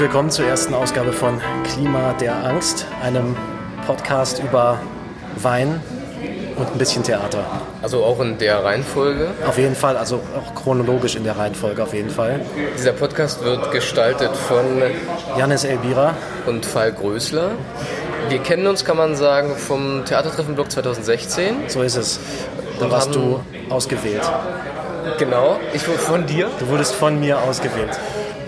Willkommen zur ersten Ausgabe von Klima der Angst, einem Podcast über Wein und ein bisschen Theater. Also auch in der Reihenfolge. Auf jeden Fall, also auch chronologisch in der Reihenfolge auf jeden Fall. Dieser Podcast wird gestaltet von Janis Elbira und Fall Größler. Wir kennen uns, kann man sagen, vom Theatertreffen Block 2016. So ist es. Da Und warst du ausgewählt. Genau, ich wurde von dir. Du wurdest von mir ausgewählt.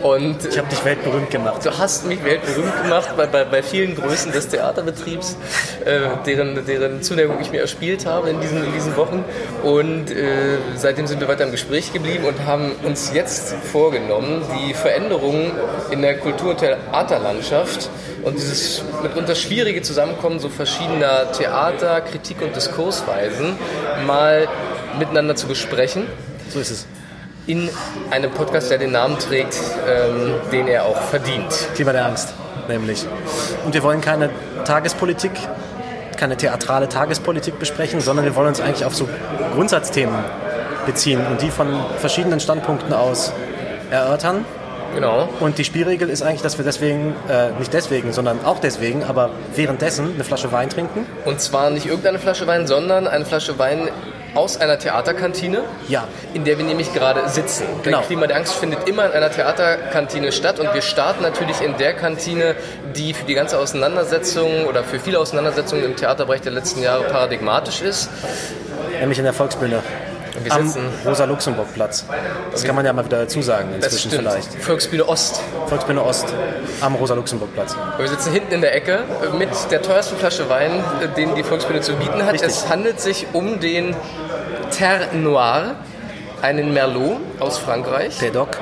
Und Ich habe dich weltberühmt gemacht. du hast mich weltberühmt gemacht bei, bei, bei vielen Größen des Theaterbetriebs, äh, deren, deren Zuneigung ich mir erspielt habe in diesen, in diesen Wochen. Und äh, seitdem sind wir weiter im Gespräch geblieben und haben uns jetzt vorgenommen, die Veränderungen in der Kultur- und Theaterlandschaft und dieses mitunter schwierige Zusammenkommen so verschiedener Theater, Kritik und Diskursweisen mal miteinander zu besprechen So ist es. In einem Podcast, der den Namen trägt, ähm, den er auch verdient. Klima der Angst, nämlich. Und wir wollen keine Tagespolitik, keine theatrale Tagespolitik besprechen, sondern wir wollen uns eigentlich auf so Grundsatzthemen beziehen und die von verschiedenen Standpunkten aus erörtern. Genau. Und die Spielregel ist eigentlich, dass wir deswegen, äh, nicht deswegen, sondern auch deswegen, aber währenddessen eine Flasche Wein trinken. Und zwar nicht irgendeine Flasche Wein, sondern eine Flasche Wein aus einer Theaterkantine, Ja, in der wir nämlich gerade sitzen. Genau. Denn Klima der Angst findet immer in einer Theaterkantine statt und wir starten natürlich in der Kantine, die für die ganze Auseinandersetzung oder für viele Auseinandersetzungen im Theaterbereich der letzten Jahre paradigmatisch ist. nämlich in der Volksbühne. Wir Am Rosa-Luxemburg-Platz. Das kann man ja mal wieder dazu sagen das inzwischen stimmt, vielleicht. Volksbühne Ost. Volksbühne Ost am Rosa-Luxemburg-Platz. Wir sitzen hinten in der Ecke mit der teuersten Flasche Wein, den die Volksbühne zu bieten hat. Richtig. Es handelt sich um den Terre Noir, einen Merlot aus Frankreich. Der Doc.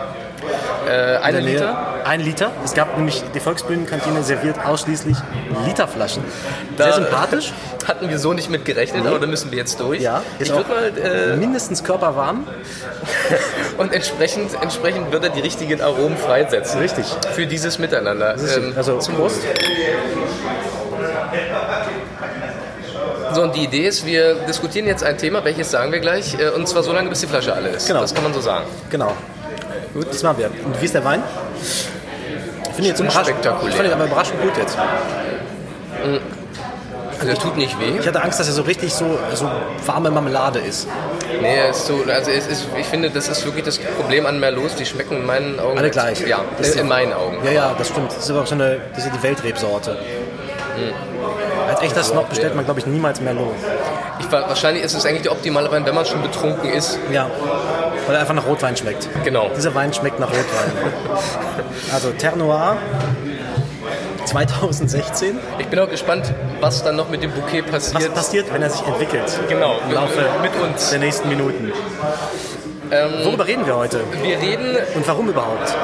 Äh, eine. Liter. Ein Liter. Es gab nämlich, die Volksbühnenkantine serviert ausschließlich Literflaschen. Da- Sehr sympathisch. Hatten wir so nicht mit gerechnet, aber da müssen wir jetzt durch. Ja, ich würde mal, mindestens körperwarm. äh, und entsprechend, entsprechend wird er die richtigen Aromen freisetzen. Richtig. Für dieses Miteinander. Ähm, also zum Prost. So, und die Idee ist, wir diskutieren jetzt ein Thema, welches sagen wir gleich, äh, und zwar so lange, bis die Flasche alle ist. Genau. Das kann man so sagen. Genau. Gut, das machen wir. Und wie ist der Wein? Ich finde ihn jetzt überraschend. Unspektakulär. Ich finde ihn aber überraschend gut jetzt. Also, der tut nicht weh. Ich hatte Angst, dass er so richtig so, so warme Marmelade ist. Nee, er ist so, also es ist, ich finde, das ist wirklich das Problem an Merlots, die schmecken in meinen Augen. Alle gleich. Ja, Das ist in, in meinen Augen. Ja, ja, das stimmt. Das ist aber auch so eine, das ist die Weltrebsorte. Als echter Snob bestellt man, glaube ich, niemals Merlot. Ich, wa- wahrscheinlich ist es eigentlich der optimale Wein, wenn man schon betrunken ist. Ja, weil er einfach nach Rotwein schmeckt. Genau. Dieser Wein schmeckt nach Rotwein. Also Terre Noir 2016. Ich bin auch gespannt, was dann noch mit dem Bouquet Was passiert. passiert, wenn er sich entwickelt? Genau, Im Laufe mit uns. der nächsten Minuten. Ähm, Worüber reden wir heute? wir reden, Und warum überhaupt?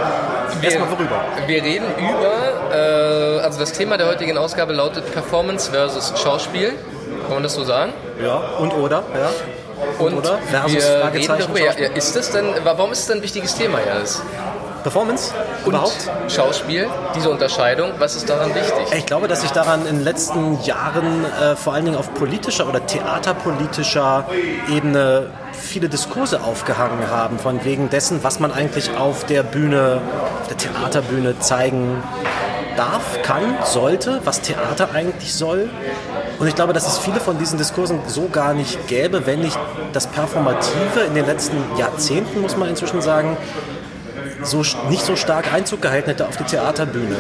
wir, Erstmal worüber? wir reden über, äh, also das Thema der heutigen Ausgabe lautet Performance versus Schauspiel. Kann man das so sagen? Ja, und oder? Ja. Und oder? Versus wir reden darüber, ja, ist das denn, warum ist es denn ein wichtiges Thema, Jens? Performance? Und überhaupt? Schauspiel, diese Unterscheidung, was ist daran wichtig? Ich glaube, dass sich daran in den letzten Jahren äh, vor allen Dingen auf politischer oder theaterpolitischer Ebene viele Diskurse aufgehangen haben, von wegen dessen, was man eigentlich auf der Bühne, auf der Theaterbühne zeigen darf, kann, sollte, was Theater eigentlich soll. Und ich glaube, dass es viele von diesen Diskursen so gar nicht gäbe, wenn nicht das Performative in den letzten Jahrzehnten, muss man inzwischen sagen, so, nicht so stark Einzug gehalten hätte auf die Theaterbühne.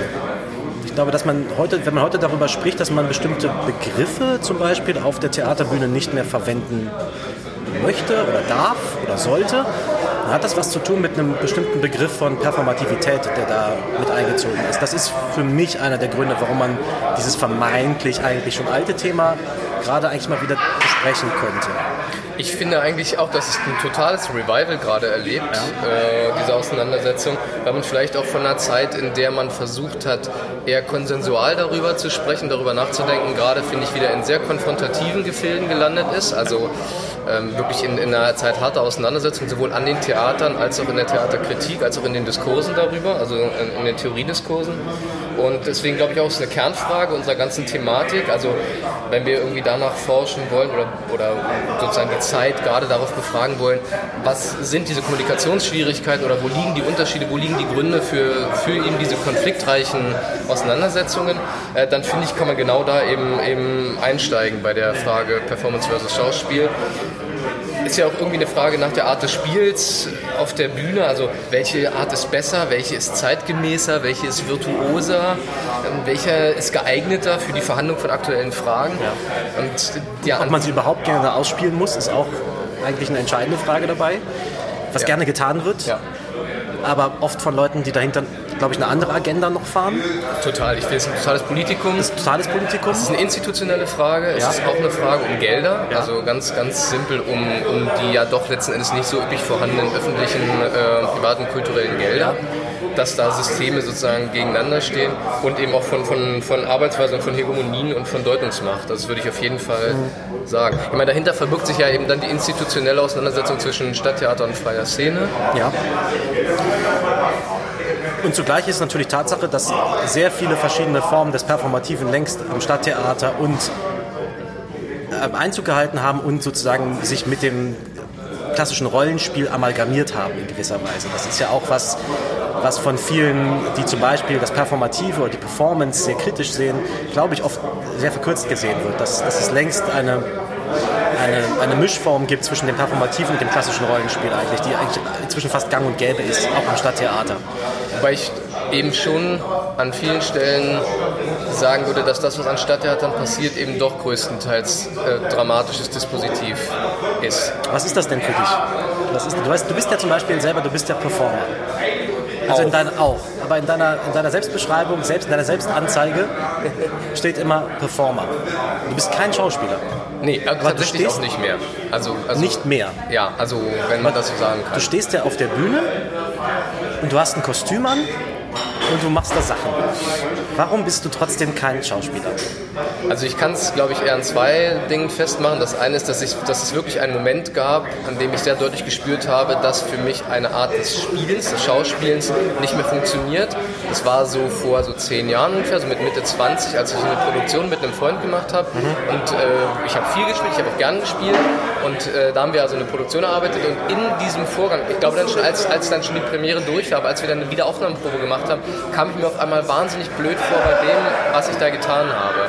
Ich glaube, dass man heute, wenn man heute darüber spricht, dass man bestimmte Begriffe zum Beispiel auf der Theaterbühne nicht mehr verwenden möchte oder darf oder sollte, hat das was zu tun mit einem bestimmten Begriff von Performativität, der da mit eingezogen ist. Das ist für mich einer der Gründe, warum man dieses vermeintlich eigentlich schon alte Thema gerade eigentlich mal wieder besprechen könnte. Ich finde eigentlich auch, dass es ein totales Revival gerade erlebt, äh, diese Auseinandersetzung, weil man vielleicht auch von einer Zeit, in der man versucht hat, eher konsensual darüber zu sprechen, darüber nachzudenken, gerade finde ich wieder in sehr konfrontativen Gefilden gelandet ist. Also ähm, wirklich in, in einer Zeit harter Auseinandersetzung, sowohl an den Theatern als auch in der Theaterkritik, als auch in den Diskursen darüber, also in, in den Theoriediskursen. Und deswegen glaube ich auch, ist eine Kernfrage unserer ganzen Thematik. Also wenn wir irgendwie danach forschen wollen oder, oder sozusagen die Zeit gerade darauf befragen wollen, was sind diese Kommunikationsschwierigkeiten oder wo liegen die Unterschiede, wo liegen die Gründe für, für eben diese konfliktreichen Auseinandersetzungen, äh, dann finde ich, kann man genau da eben, eben einsteigen bei der Frage Performance versus Schauspiel ist ja auch irgendwie eine Frage nach der Art des Spiels auf der Bühne. Also welche Art ist besser, welche ist zeitgemäßer, welche ist virtuoser, ähm, welcher ist geeigneter für die Verhandlung von aktuellen Fragen. Ja. Und ja, Ob man sie überhaupt gerne ausspielen muss, ist auch eigentlich eine entscheidende Frage dabei. Was ja. gerne getan wird. Ja aber oft von Leuten, die dahinter, glaube ich, eine andere Agenda noch fahren. Total. Ich finde es ein totales Politikum. Das ist ein totales Politikum. Es ist eine institutionelle Frage. Es ja. ist auch eine Frage um Gelder. Ja. Also ganz, ganz simpel um, um die ja doch letzten Endes nicht so üppig vorhandenen öffentlichen, äh, privaten, kulturellen Gelder. Dass da Systeme sozusagen gegeneinander stehen und eben auch von, von, von Arbeitsweisen und von Hegemonien und von Deutungsmacht. Das würde ich auf jeden Fall mhm. sagen. Ich meine, dahinter verbirgt sich ja eben dann die institutionelle Auseinandersetzung zwischen Stadttheater und freier Szene. Ja. Und zugleich ist natürlich Tatsache, dass sehr viele verschiedene Formen des Performativen längst am Stadttheater und äh, Einzug gehalten haben und sozusagen sich mit dem klassischen Rollenspiel amalgamiert haben in gewisser Weise. Das ist ja auch was, was von vielen, die zum Beispiel das Performative oder die Performance sehr kritisch sehen, glaube ich, oft sehr verkürzt gesehen wird. Dass, dass es längst eine eine, eine Mischform gibt zwischen dem performativen und dem klassischen Rollenspiel eigentlich, die eigentlich inzwischen fast gang und gäbe ist, auch im Stadttheater. Wobei ich eben schon an vielen Stellen sagen würde, dass das, was an Stadttheatern passiert, eben doch größtenteils äh, dramatisches Dispositiv ist. Was ist das denn für dich? Ist, du, weißt, du bist ja zum Beispiel selber, du bist ja Performer. Also in deiner, auch. Aber in deiner, in deiner Selbstbeschreibung, selbst in deiner Selbstanzeige steht immer Performer. Du bist kein Schauspieler. Nee, aber tatsächlich stehst, auch nicht mehr. Also, also, nicht mehr? Ja, also wenn man das so sagen kann. Du stehst ja auf der Bühne und du hast ein Kostüm an und du machst da Sachen. Warum bist du trotzdem kein Schauspieler? Also ich kann es, glaube ich, eher an zwei Dingen festmachen. Das eine ist, dass, ich, dass es wirklich einen Moment gab, an dem ich sehr deutlich gespürt habe, dass für mich eine Art des Spielens, des Schauspielens nicht mehr funktioniert. Das war so vor so zehn Jahren ungefähr, so mit Mitte 20, als ich eine Produktion mit einem Freund gemacht habe. Mhm. Und äh, ich habe viel gespielt, ich habe auch gern gespielt. Und äh, da haben wir also eine Produktion erarbeitet und in diesem Vorgang, ich glaube dann schon, als, als dann schon die Premiere durch war, aber als wir dann eine Wiederaufnahmeprobe gemacht haben, kam ich mir auf einmal wahnsinnig blöd vor bei dem, was ich da getan habe.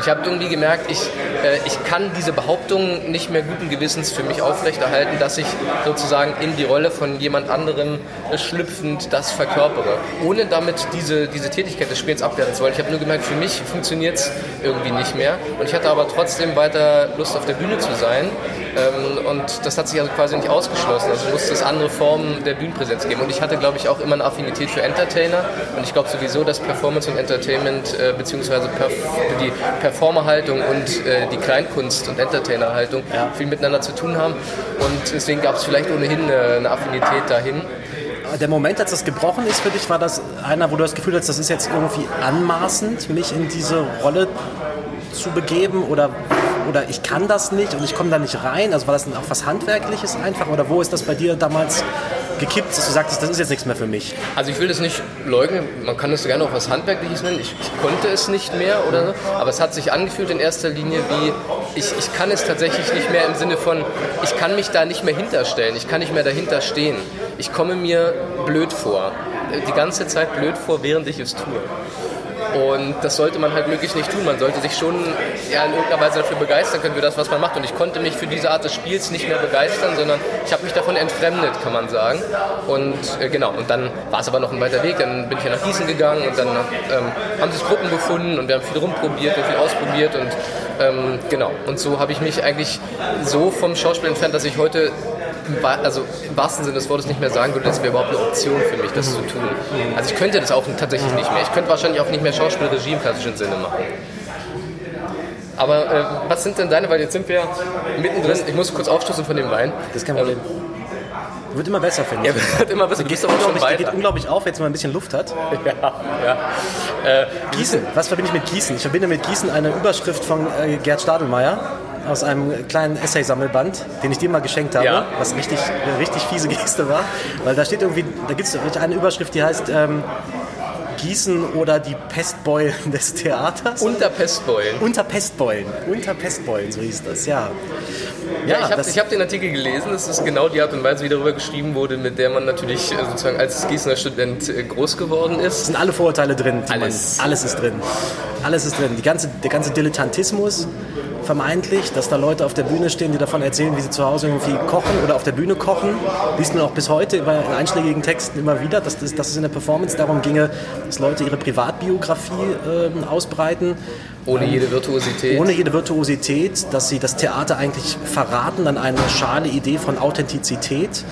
Ich habe irgendwie gemerkt, ich, äh, ich kann diese Behauptung nicht mehr guten Gewissens für mich aufrechterhalten, dass ich sozusagen in die Rolle von jemand anderem äh, schlüpfend das verkörpere, ohne damit diese, diese Tätigkeit des Spiels abwerten zu wollen. Ich habe nur gemerkt, für mich funktioniert es irgendwie nicht mehr. Und ich hatte aber trotzdem weiter Lust auf der Bühne zu sein. Ähm, und das hat sich also quasi nicht ausgeschlossen. Also musste es andere Formen der Bühnenpräsenz geben. Und ich hatte, glaube ich, auch immer eine Affinität für Entertainer. Und ich glaube sowieso, dass Performance und Entertainment äh, beziehungsweise Perf die Performerhaltung und äh, die Kleinkunst- und Entertainerhaltung ja. viel miteinander zu tun haben. Und deswegen gab es vielleicht ohnehin eine, eine Affinität dahin der Moment, als das gebrochen ist für dich, war das einer, wo du das Gefühl hast, das ist jetzt irgendwie anmaßend, mich in diese Rolle zu begeben? Oder oder ich kann das nicht und ich komme da nicht rein? Also war das auch was Handwerkliches einfach oder wo ist das bei dir damals gekippt, dass du sagtest, das ist jetzt nichts mehr für mich? Also ich will das nicht leugnen, man kann das gerne auch was Handwerkliches nennen. Ich, ich konnte es nicht mehr oder so, aber es hat sich angefühlt in erster Linie wie, ich, ich kann es tatsächlich nicht mehr im Sinne von, ich kann mich da nicht mehr hinterstellen, ich kann nicht mehr dahinter stehen. Ich komme mir blöd vor, die ganze Zeit blöd vor, während ich es tue. Und das sollte man halt möglichst nicht tun. Man sollte sich schon ja, in irgendeiner Weise dafür begeistern können für das, was man macht. Und ich konnte mich für diese Art des Spiels nicht mehr begeistern, sondern ich habe mich davon entfremdet, kann man sagen. Und äh, genau, und dann war es aber noch ein weiter Weg. Dann bin ich ja nach Gießen gegangen und dann ähm, haben sich Gruppen gefunden und wir haben viel rumprobiert und viel ausprobiert und ähm, genau. Und so habe ich mich eigentlich so vom Schauspiel entfernt, dass ich heute also im wahrsten Sinne des Wortes nicht mehr sagen würde, das wäre überhaupt eine Option für mich, das zu tun. Also ich könnte das auch tatsächlich nicht mehr. Ich könnte wahrscheinlich auch nicht mehr Schauspielregie im klassischen Sinne machen. Aber äh, was sind denn deine, weil jetzt sind wir mittendrin, ich muss kurz aufstoßen von dem Wein. Das ist kein Problem. Ähm, wird immer besser, finde ich. Ja, wird immer besser. Aber schon weiter. geht unglaublich auf, jetzt mal ein bisschen Luft hat. Ja, ja. Äh, Gießen. Was verbinde ich mit Gießen? Ich verbinde mit Gießen eine Überschrift von äh, Gerd Stadelmeier aus einem kleinen Essay-Sammelband, den ich dir mal geschenkt habe, Ja. was richtig, eine richtig fiese Geste war. Weil da steht irgendwie, da gibt es eine Überschrift, die heißt ähm, Gießen oder die Pestbeulen des Theaters. Unter Pestbeulen. Unter Pestbeulen. Unter Pestbeulen, so hieß das, ja. Ja, ich habe hab den Artikel gelesen. Das ist genau die Art und Weise, wie darüber geschrieben wurde, mit der man natürlich äh, sozusagen als Gießener Student äh, groß geworden ist. sind alle Vorurteile drin. Alles. Man, alles ist drin. Alles ist drin. Die ganze, der ganze Dilettantismus, vermeintlich, dass da Leute auf der Bühne stehen, die davon erzählen, wie sie zu Hause irgendwie kochen oder auf der Bühne kochen. Liest man auch bis heute in einschlägigen Texten immer wieder, dass, das, dass es in der Performance darum ginge, dass Leute ihre Privatbiografie ähm, ausbreiten. Ohne jede Virtuosität. Ohne jede Virtuosität, dass sie das Theater eigentlich verraten an eine schale Idee von Authentizität,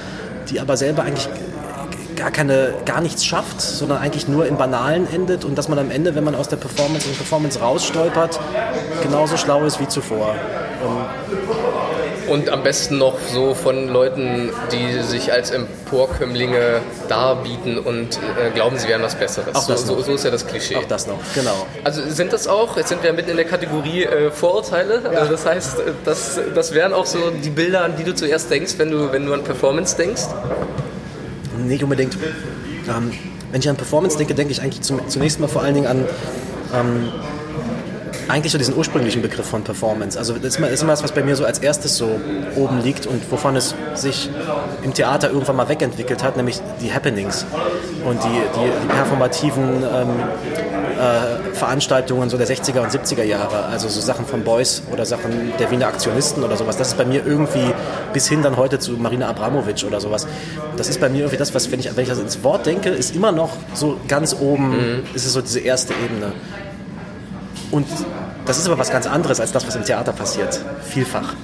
die aber selber eigentlich gar keine, gar nichts schafft, sondern eigentlich nur im Banalen endet und dass man am Ende, wenn man aus der Performance in die Performance rausstolpert, genauso schlau ist wie zuvor. Und am besten noch so von Leuten, die sich als Emporkömmlinge darbieten und äh, glauben, sie wären was Besseres. Auch das so, so, noch. so ist ja das Klischee. Auch das noch, genau. Also sind das auch, jetzt sind wir mitten in der Kategorie äh, Vorurteile. Also das heißt, äh, das, das wären auch so die Bilder, an die du zuerst denkst, wenn du, wenn du an Performance denkst. Nicht unbedingt. Ähm, wenn ich an Performance denke, denke ich eigentlich zum, zunächst mal vor allen Dingen an ähm, eigentlich so diesen ursprünglichen Begriff von Performance. Also das ist immer, ist immer das, was bei mir so als erstes so oben liegt und wovon es sich im Theater irgendwann mal wegentwickelt hat, nämlich die Happenings und die, die, die performativen ähm, äh, Veranstaltungen so der 60er und 70er Jahre, also so Sachen von Beuys oder Sachen der Wiener Aktionisten oder sowas. Das ist bei mir irgendwie bis hin dann heute zu Marina Abramovic oder sowas. Das ist bei mir irgendwie das, was, wenn ich, wenn ich das ins Wort denke, ist immer noch so ganz oben, ist es so diese erste Ebene. Und das ist aber was ganz anderes als das, was im Theater passiert. Vielfach.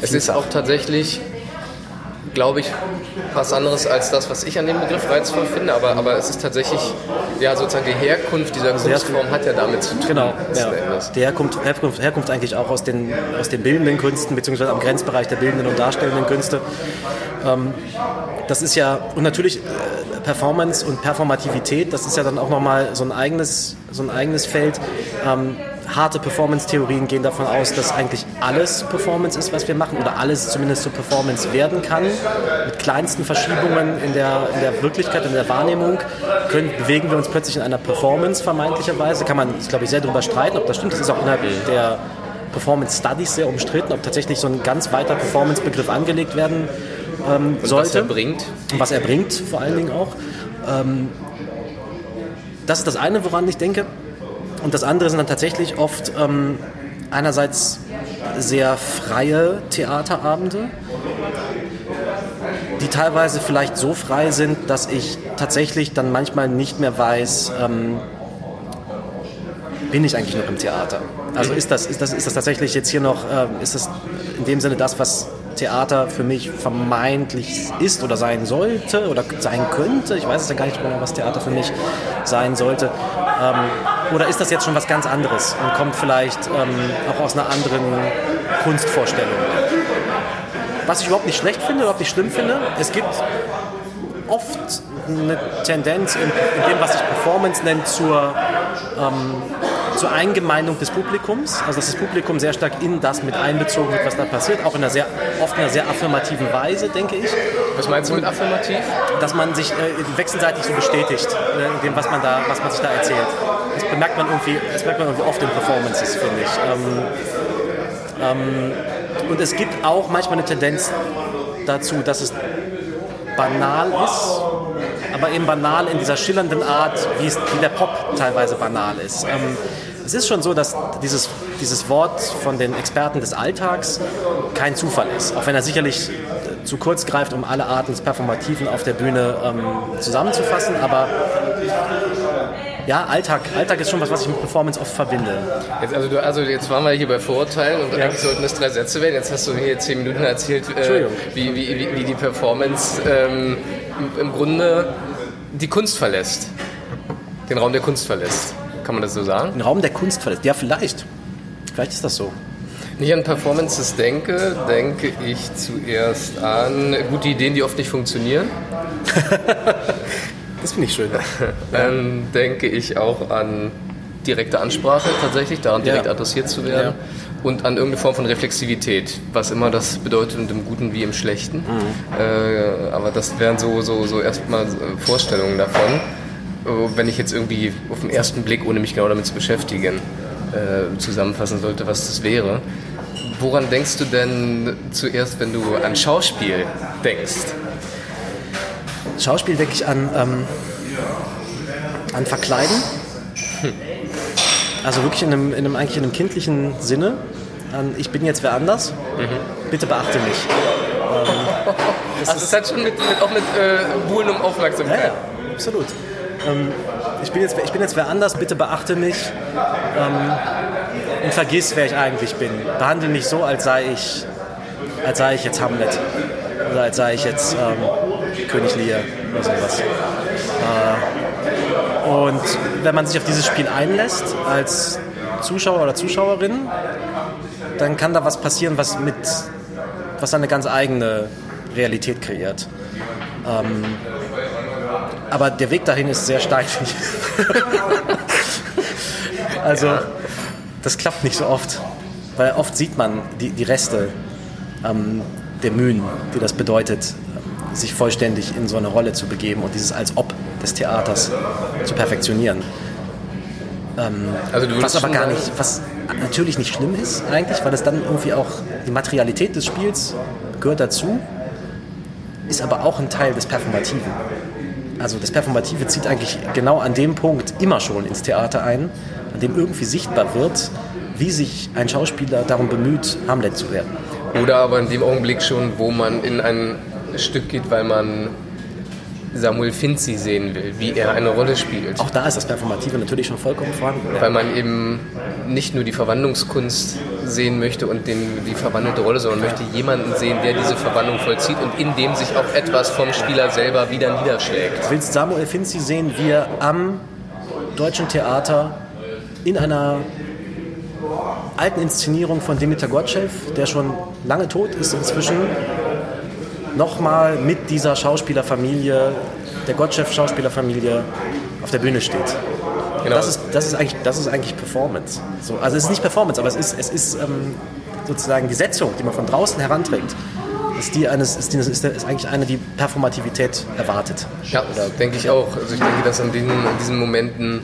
Es ist auch tatsächlich, glaube ich, was anderes als das, was ich an dem Begriff reizvoll finde, aber, aber es ist tatsächlich, ja, sozusagen die Herkunft dieser Kunstform hat ja damit zu tun. Genau, ja. Die Herkunft, Herkunft, Herkunft eigentlich auch aus den, aus den bildenden Künsten, beziehungsweise am Grenzbereich der bildenden und darstellenden Künste. Ähm, das ist ja, und natürlich äh, Performance und Performativität, das ist ja dann auch nochmal so ein eigenes, so ein eigenes Feld. Ähm, harte Performance-Theorien gehen davon aus, dass eigentlich alles Performance ist, was wir machen, oder alles zumindest zur Performance werden kann. Mit kleinsten Verschiebungen in der, in der Wirklichkeit, in der Wahrnehmung können, bewegen wir uns plötzlich in einer Performance vermeintlicherweise. Kann man, glaube ich, sehr darüber streiten, ob das stimmt. Das ist auch innerhalb der Performance Studies sehr umstritten, ob tatsächlich so ein ganz weiter Performance-Begriff angelegt werden ähm, sollte. was er bringt. Und was er bringt, vor allen Dingen auch. Ähm, das ist das eine, woran ich denke. Und das andere sind dann tatsächlich oft ähm, einerseits sehr freie Theaterabende, die teilweise vielleicht so frei sind, dass ich tatsächlich dann manchmal nicht mehr weiß, ähm, bin ich eigentlich noch im Theater? Also ist das, ist das, ist das tatsächlich jetzt hier noch, ähm, ist das in dem Sinne das, was Theater für mich vermeintlich ist oder sein sollte oder sein könnte? Ich weiß es ja gar nicht genau, was Theater für mich sein sollte. Ähm, oder ist das jetzt schon was ganz anderes und kommt vielleicht ähm, auch aus einer anderen Kunstvorstellung? Was ich überhaupt nicht schlecht finde, überhaupt nicht schlimm finde, es gibt oft eine Tendenz in, in dem, was sich Performance nennt, zur, ähm, zur Eingemeindung des Publikums. Also dass das Publikum sehr stark in das mit einbezogen wird, was da passiert, auch in einer sehr, oft in einer sehr affirmativen Weise, denke ich. Was meinst du mit affirmativ? Dass man sich äh, wechselseitig so bestätigt, äh, in dem, was man, da, was man sich da erzählt. Das bemerkt man irgendwie, das merkt man irgendwie oft in Performances, finde ich. Ähm, ähm, und es gibt auch manchmal eine Tendenz dazu, dass es banal ist, aber eben banal in dieser schillernden Art, wie, es, wie der Pop teilweise banal ist. Ähm, es ist schon so, dass dieses, dieses Wort von den Experten des Alltags kein Zufall ist, auch wenn er sicherlich äh, zu kurz greift, um alle Arten des Performativen auf der Bühne ähm, zusammenzufassen, aber ja, Alltag, Alltag ist schon was, was ich mit Performance oft verbinde. Jetzt, also, du, also jetzt waren wir hier bei Vorurteilen und Ja. eigentlich sollten das drei Sätze werden. Jetzt hast du mir hier zehn Minuten erzählt, äh, wie, wie, wie, wie die Performance ähm, im, im Grunde die Kunst verlässt. Den Raum der Kunst verlässt. Kann man das so sagen? Den Raum der Kunst verlässt. Ja, vielleicht. Vielleicht ist das so. Wenn ich an Performances denke, denke ich zuerst an gute Ideen, die oft nicht funktionieren. Das finde ich schön. Dann denke ich auch an direkte Ansprache tatsächlich, daran direkt Ja. adressiert zu werden. und an irgendeine Form von Reflexivität, was immer das bedeutet und im Guten wie im Schlechten. Mhm. Äh, aber das wären so, so, so erstmal Vorstellungen davon. Äh, wenn ich jetzt irgendwie auf den ersten Blick, ohne mich genau damit zu beschäftigen, äh, zusammenfassen sollte, was das wäre. Woran denkst du denn zuerst, wenn du an Schauspiel denkst? Schauspiel denke ich an, ähm, an Verkleiden. Hm. Also wirklich in einem, in einem, eigentlich in einem kindlichen Sinne. An, ich bin jetzt wer anders. Mhm. Bitte beachte mich. Ähm, das also es hat schon mit, mit auch mit äh, Buhlen um Aufmerksamkeit. Ja, ja absolut. Ähm, ich, bin jetzt, ich bin jetzt wer anders, bitte beachte mich ähm, und vergiss, wer ich eigentlich bin. Behandle mich so, als sei ich, als sei ich jetzt Hamlet oder als sei ich jetzt ähm, König Lear oder sowas. Äh, und wenn man sich auf dieses Spiel einlässt als Zuschauer oder Zuschauerin, dann kann da was passieren, was mit was eine ganz eigene Realität kreiert. Ähm, aber der Weg dahin ist sehr steinig. also das klappt nicht so oft, weil oft sieht man die, die Reste ähm, der Mühen, die das bedeutet, sich vollständig in so eine Rolle zu begeben und dieses als ob des Theaters zu perfektionieren. Ähm, also was aber gar nicht, was natürlich nicht schlimm ist eigentlich, weil es dann irgendwie auch die Materialität des Spiels gehört dazu, ist aber auch ein Teil des Performativen. Also das Performative zieht eigentlich genau an dem Punkt immer schon ins Theater ein, an dem irgendwie sichtbar wird, wie sich ein Schauspieler darum bemüht, Hamlet zu werden. Oder aber in dem Augenblick schon, wo man in ein Stück geht, weil man Samuel Finzi sehen will, wie er eine Rolle spielt. Auch da ist das Performative natürlich schon vollkommen vorhanden. Weil man eben nicht nur die Verwandlungskunst sehen möchte und den, die verwandelte Rolle, sondern möchte jemanden sehen, der diese Verwandlung vollzieht und in dem sich auch etwas vom Spieler selber wieder niederschlägt. Du willst Samuel Finzi sehen, wie er am deutschen Theater in einer alten Inszenierung von Dimitar Gottschew, der schon lange tot ist inzwischen, nochmal mit dieser Schauspielerfamilie, der Gottschalk-Schauspielerfamilie auf der Bühne steht. Genau. Das, ist, das, ist eigentlich, das ist eigentlich Performance. So, also es ist nicht Performance, aber es ist, es ist ähm, sozusagen die Setzung, die man von draußen heranträgt. Ist, die eines, ist, die, ist, ist eigentlich eine, die Performativität erwartet. Ja, denke ich auch. Also ich denke, dass an, den, an diesen Momenten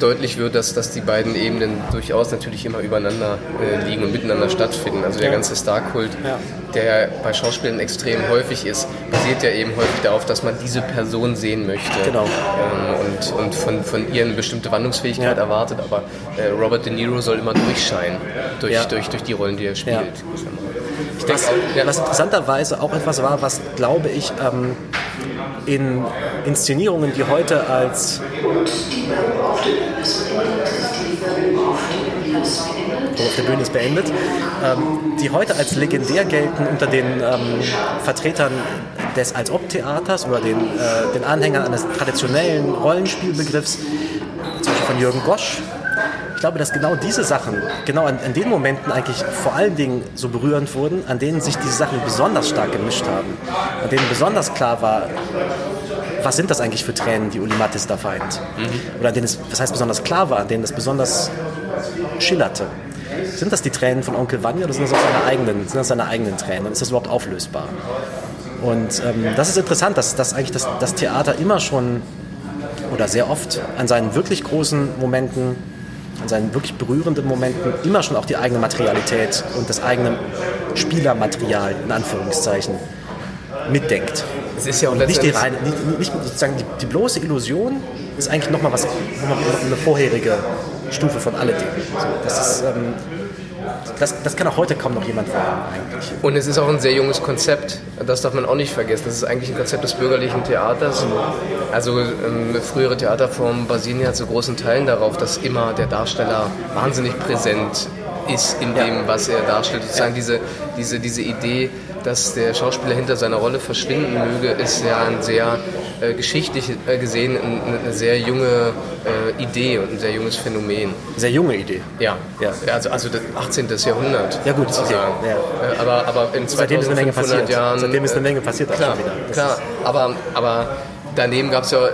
deutlich wird, dass, dass die beiden Ebenen durchaus natürlich immer übereinander äh, liegen und miteinander stattfinden. Also der ganze Star-Kult, ja. der bei Schauspielern extrem häufig ist, basiert ja eben häufig darauf, dass man diese Person sehen möchte genau. ähm, und, und von, von ihr eine bestimmte Wandlungsfähigkeit ja. erwartet. Aber äh, Robert De Niro soll immer durchscheinen durch, ja. durch, durch die Rollen, die er spielt. Ich denke, was, was interessanterweise auch etwas war, was glaube ich ähm, in Inszenierungen, die heute als auf der Bühne ist beendet, ähm, die heute als legendär gelten unter den ähm, Vertretern des Als-Ob-Theaters oder den, äh, den Anhängern eines traditionellen Rollenspielbegriffs, zum Beispiel von Jürgen Gosch, ich glaube, dass genau diese Sachen, genau an, an, den Momenten eigentlich vor allen Dingen so berührend wurden, an denen sich diese Sachen besonders stark gemischt haben, an denen besonders klar war, was sind das eigentlich für Tränen, die Uli Mattis da vereint? Mhm. Oder an denen es, was heißt besonders klar war, an denen es besonders schillerte. Sind das die Tränen von Onkel Vanya oder sind das auch seine eigenen, sind das seine eigenen Tränen? Und ist das überhaupt auflösbar? Und ähm, das ist interessant, dass, dass eigentlich das, das Theater immer schon oder sehr oft an seinen wirklich großen Momenten an seinen wirklich berührenden Momenten immer schon auch die eigene Materialität und das eigene Spielermaterial in Anführungszeichen mitdenkt. Es ist ja auch nicht die reine, nicht, nicht sozusagen die, die, bloße Illusion ist eigentlich nochmal was, noch eine vorherige Stufe von alledem. So, das ist ähm, das, das kann auch heute kaum noch jemand sagen eigentlich. Und es ist auch ein sehr junges Konzept, das darf man auch nicht vergessen. Das ist eigentlich ein Konzept des bürgerlichen Theaters. Also ähm, frühere Theaterformen basieren ja zu großen Teilen darauf, dass immer der Darsteller wahnsinnig präsent ist in dem, was er darstellt. Sozusagen diese, diese, diese Idee, dass der Schauspieler hinter seiner Rolle verschwinden möge, ist ja ein sehr äh, geschichtlich äh, gesehen eine, sehr junge äh, Idee und ein sehr junges Phänomen. Sehr junge Idee. Ja, ja. Also, also das 18. Jahrhundert. Ja gut, okay. ja. Äh, aber, aber in 2500 Jahren... Seitdem ist eine Menge passiert. Klar, klar. aber, aber daneben gab es ja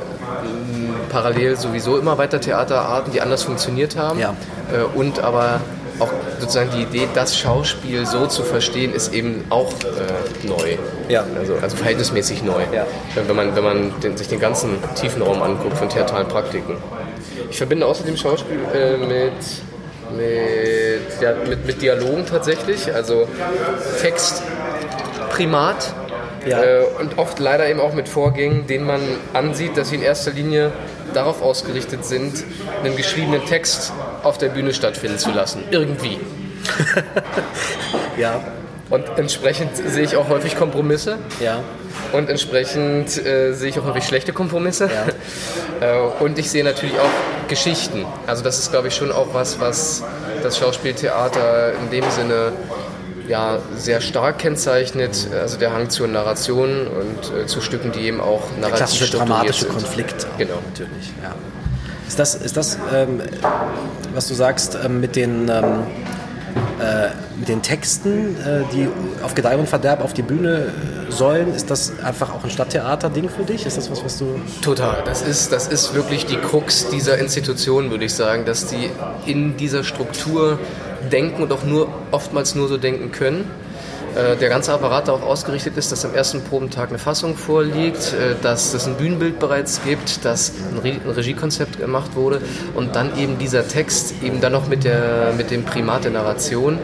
parallel sowieso immer weiter Theaterarten, die anders funktioniert haben. Ja. Äh, und aber auch sozusagen die Idee, das Schauspiel so zu verstehen, ist eben auch äh, neu. Ja. Also, also verhältnismäßig neu. Ja. Wenn man, wenn man den, sich den ganzen Tiefenraum anguckt von theatralen Praktiken. Ich verbinde außerdem Schauspiel äh, mit, mit, ja, mit, mit Dialogen tatsächlich, also Text primat Ja. äh, und oft leider eben auch mit Vorgängen, denen man ansieht, dass sie in erster Linie darauf ausgerichtet sind, einen geschriebenen Text auf der Bühne stattfinden zu lassen. Irgendwie. Ja, Und entsprechend sehe ich auch häufig Kompromisse ja. und entsprechend äh, sehe ich auch häufig schlechte Kompromisse. äh, und ich sehe natürlich auch Geschichten. Also das ist, glaube ich, schon auch was, was das Schauspieltheater in dem Sinne ja, sehr stark kennzeichnet. Also der Hang zur Narration und äh, zu Stücken, die eben auch narrativ Klassische strukturiert dramatische sind. Konflikt. auch Genau. Natürlich, ja. Ist das, ist das ähm, was du sagst, ähm, mit den, ähm, äh, mit den Texten, äh, die auf Gedeih und Verderb auf die Bühne äh, sollen, ist das einfach auch ein Stadttheater-Ding für dich? Ist das was, was du... Total. Das ist, das ist wirklich die Krux dieser Institution, würde ich sagen, dass die in dieser Struktur denken und auch nur oftmals nur so denken können. Äh, Der ganze Apparat darauf ausgerichtet ist, dass am ersten Probentag eine Fassung vorliegt, äh, dass es ein Bühnenbild bereits gibt, dass ein Re- ein Regiekonzept gemacht wurde und dann eben dieser Text eben dann noch mit, der, mit dem Primat der Narration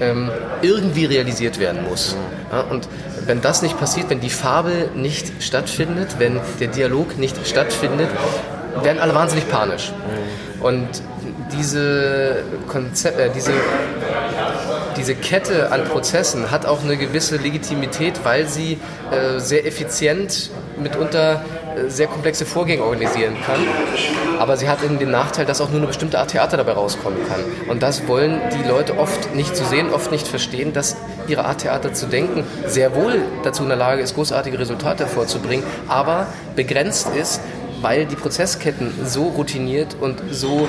ähm, irgendwie realisiert werden muss. Und wenn das nicht passiert, wenn die Fabel nicht stattfindet, wenn der Dialog nicht stattfindet, werden alle wahnsinnig panisch. Und diese, Konzept, äh, diese, diese Kette an Prozessen hat auch eine gewisse Legitimität, weil sie äh, sehr effizient mitunter äh, sehr komplexe Vorgänge organisieren kann. Aber sie hat eben den Nachteil, dass auch nur eine bestimmte Art Theater dabei rauskommen kann. Und das wollen die Leute oft nicht zu sehen, oft nicht verstehen, dass ihre Art Theater zu denken sehr wohl dazu in der Lage ist, großartige Resultate hervorzubringen, aber begrenzt ist, weil die Prozessketten so routiniert und so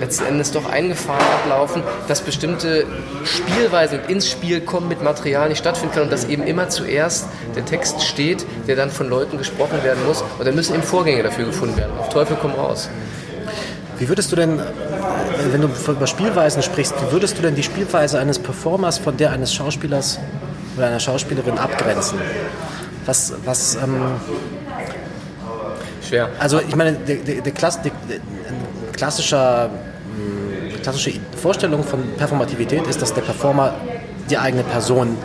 letzten Endes doch eingefahren ablaufen, dass bestimmte Spielweisen und ins Spiel kommen mit Material nicht stattfinden kann und dass eben immer zuerst der Text steht, der dann von Leuten gesprochen werden muss und dann müssen eben Vorgänge dafür gefunden werden. Auf Teufel komm raus. Wie würdest du denn, wenn du über Spielweisen sprichst, wie würdest du denn die Spielweise eines Performers von der eines Schauspielers oder einer Schauspielerin abgrenzen? Was, was, ähm, Schwer. also ich meine, der, der, der, Klass, der, klassischer, mh, klassische Vorstellung von Performativität ist, dass der Performer die eigene Person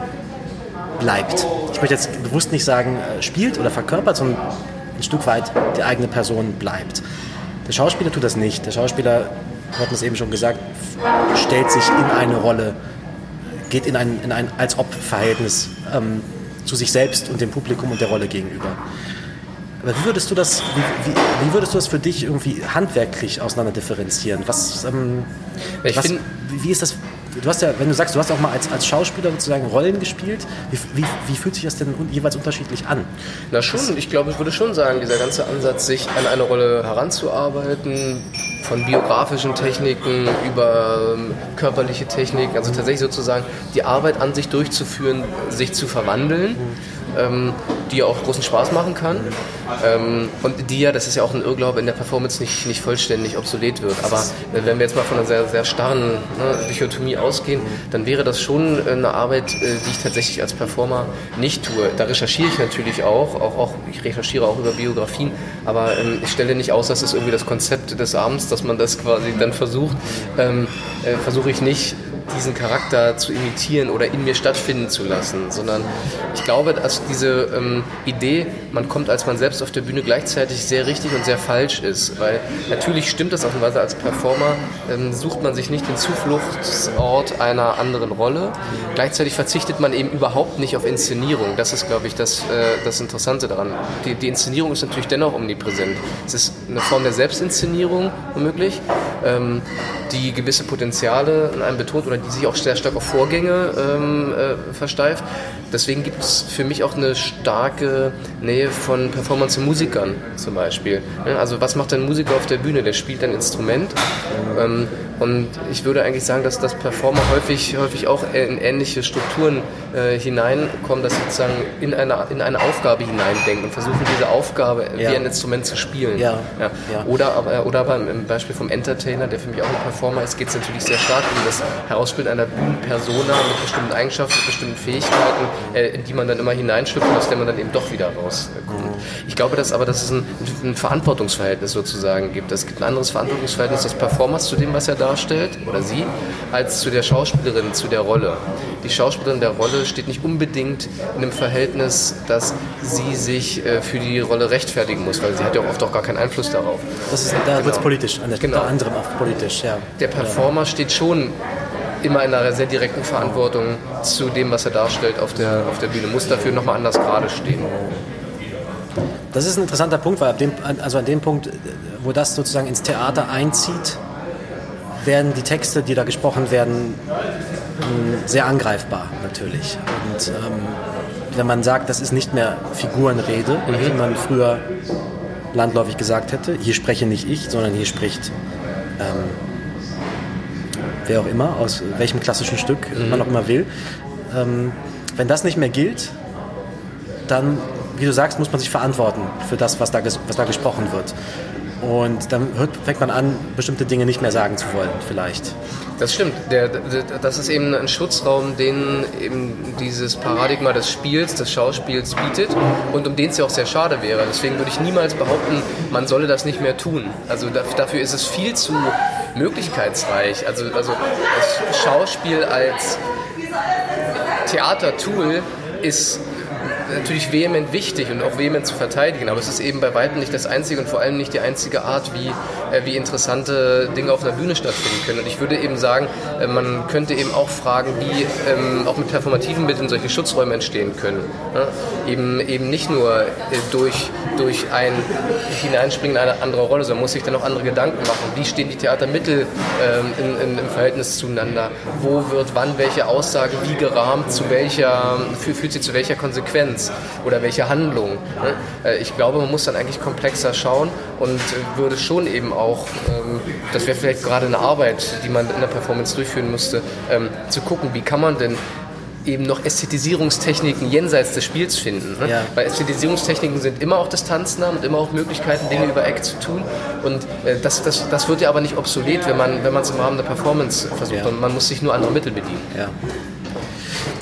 bleibt. Ich möchte jetzt bewusst nicht sagen, äh, spielt oder verkörpert, sondern ein Stück weit die eigene Person bleibt. Der Schauspieler tut das nicht. Der Schauspieler, wir hatten es eben schon gesagt, stellt sich in eine Rolle, geht in ein, in ein Als-Ob-Verhältnis ähm, zu sich selbst und dem Publikum und der Rolle gegenüber. Aber wie würdest du das, wie, wie, wie würdest du das für dich irgendwie handwerklich auseinander differenzieren? Was, ähm, was wie ist das? Du hast ja, wenn du sagst, du hast auch mal als, als Schauspieler sozusagen Rollen gespielt, wie, wie, wie fühlt sich das denn jeweils unterschiedlich an? Na schon, ich glaube, ich würde schon sagen, dieser ganze Ansatz, sich an eine Rolle heranzuarbeiten, von biografischen Techniken über ähm, körperliche Techniken, also tatsächlich sozusagen die Arbeit an sich durchzuführen, sich zu verwandeln, ähm, die ja auch großen Spaß machen kann ähm, und die ja, das ist ja auch ein Irrglaube, in der Performance nicht, nicht vollständig obsolet wird. Aber äh, wenn wir jetzt mal von einer sehr, sehr starren ne, Dichotomie ausgehen, dann wäre das schon äh, eine Arbeit, äh, die ich tatsächlich als Performer nicht tue. Da recherchiere ich natürlich auch, auch, auch ich recherchiere auch über Biografien, aber ähm, ich stelle nicht aus, dass das irgendwie das Konzept des Abends, dass man das quasi dann versucht, ähm, äh, versuche ich nicht diesen Charakter zu imitieren oder in mir stattfinden zu lassen, sondern ich glaube, dass diese ähm, Idee, man kommt als man selbst auf der Bühne gleichzeitig sehr richtig und sehr falsch ist, weil natürlich stimmt das auf eine Weise als Performer, ähm, sucht man sich nicht den Zufluchtsort einer anderen Rolle, gleichzeitig verzichtet man eben überhaupt nicht auf Inszenierung, das ist glaube ich das, äh, das Interessante daran. Die, die Inszenierung ist natürlich dennoch omnipräsent. Es ist eine Form der Selbstinszenierung womöglich, ähm, die gewisse Potenziale in einem betont oder die sich auch sehr stark auf Vorgänge ähm, äh, versteift. Deswegen gibt es für mich auch eine starke Nähe Nähe von Performern zu Musikern zum Beispiel. Also was macht ein Musiker auf der Bühne? Der spielt ein Instrument. Ähm, und ich würde eigentlich sagen, dass das Performer häufig, häufig auch in ähnliche Strukturen äh, hineinkommen, dass sie sozusagen in eine, in eine Aufgabe hineindenken und versuchen, diese Aufgabe ja. wie ein Instrument zu spielen. Ja. ja. Oder, oder im Beispiel vom Entertainer, der für mich auch ein Performer ist, geht es natürlich sehr stark um das Herausspielen einer Bühnenpersona mit bestimmten Eigenschaften, mit bestimmten Fähigkeiten, äh, in die man dann immer hineinschlüpft aus der man dann eben doch wieder Mhm. Ich glaube, dass aber dass es ein, ein Verantwortungsverhältnis sozusagen gibt. Es gibt ein anderes Verantwortungsverhältnis des Performers zu dem, was er darstellt oder sie, als zu der Schauspielerin, zu der Rolle. Die Schauspielerin der Rolle steht nicht unbedingt in einem Verhältnis, dass sie sich äh, für die Rolle rechtfertigen muss, weil sie hat ja oft auch gar keinen Einfluss darauf. Das ist, da genau. wird es politisch, genau. unter anderem auch politisch, ja. Der Performer steht schon immer in einer sehr direkten Verantwortung zu dem, was er darstellt auf der, auf der Bühne, muss dafür nochmal anders gerade stehen. Das ist ein interessanter Punkt, weil ab dem, also an dem Punkt, wo das sozusagen ins Theater einzieht, werden die Texte, die da gesprochen werden, sehr angreifbar natürlich. Und ähm, wenn man sagt, das ist nicht mehr Figurenrede, mhm. wie man früher landläufig gesagt hätte, hier spreche nicht ich, sondern hier spricht ähm, wer auch immer, aus welchem klassischen Stück mhm. man auch immer will. Ähm, wenn das nicht mehr gilt, dann, wie du sagst, muss man sich verantworten für das, was da, was da gesprochen wird. Und dann fängt man an, bestimmte Dinge nicht mehr sagen zu wollen, vielleicht. Das stimmt. Der, der, das ist eben ein Schutzraum, den eben dieses Paradigma des Spiels, des Schauspiels bietet und um den es ja auch sehr schade wäre. Deswegen würde ich niemals behaupten, man solle das nicht mehr tun. Also dafür ist es viel zu möglichkeitsreich. Also, also das Schauspiel als Theatertool ist natürlich vehement wichtig und auch vehement zu verteidigen, aber es ist eben bei weitem nicht das einzige und vor allem nicht die einzige Art, wie, äh, wie interessante Dinge auf einer Bühne stattfinden können. Und ich würde eben sagen, äh, man könnte eben auch fragen, wie ähm, auch mit performativen Mitteln solche Schutzräume entstehen können. Ne? Eben, eben nicht nur äh, durch, durch ein Hineinspringen in eine andere Rolle, sondern muss sich dann auch andere Gedanken machen. Wie stehen die Theatermittel ähm, in, in, im Verhältnis zueinander? Wo wird wann welche Aussage wie gerahmt, zu welcher, führt sie zu welcher Konsequenz? Sequenz oder welche Handlung. Ne? Äh, ich glaube, man muss dann eigentlich komplexer schauen und würde schon eben auch, ähm, das wäre vielleicht gerade eine Arbeit, die man in der Performance durchführen müsste, ähm, zu gucken, wie kann man denn eben noch Ästhetisierungstechniken jenseits des Spiels finden. Ne? Ja. Weil Ästhetisierungstechniken sind immer auch Distanznah und immer auch Möglichkeiten, Dinge über Act zu tun. Und äh, das, das, das wird ja aber nicht obsolet, wenn man wenn es im Rahmen der Performance versucht. Ja. man muss sich nur andere Mittel bedienen. Ja.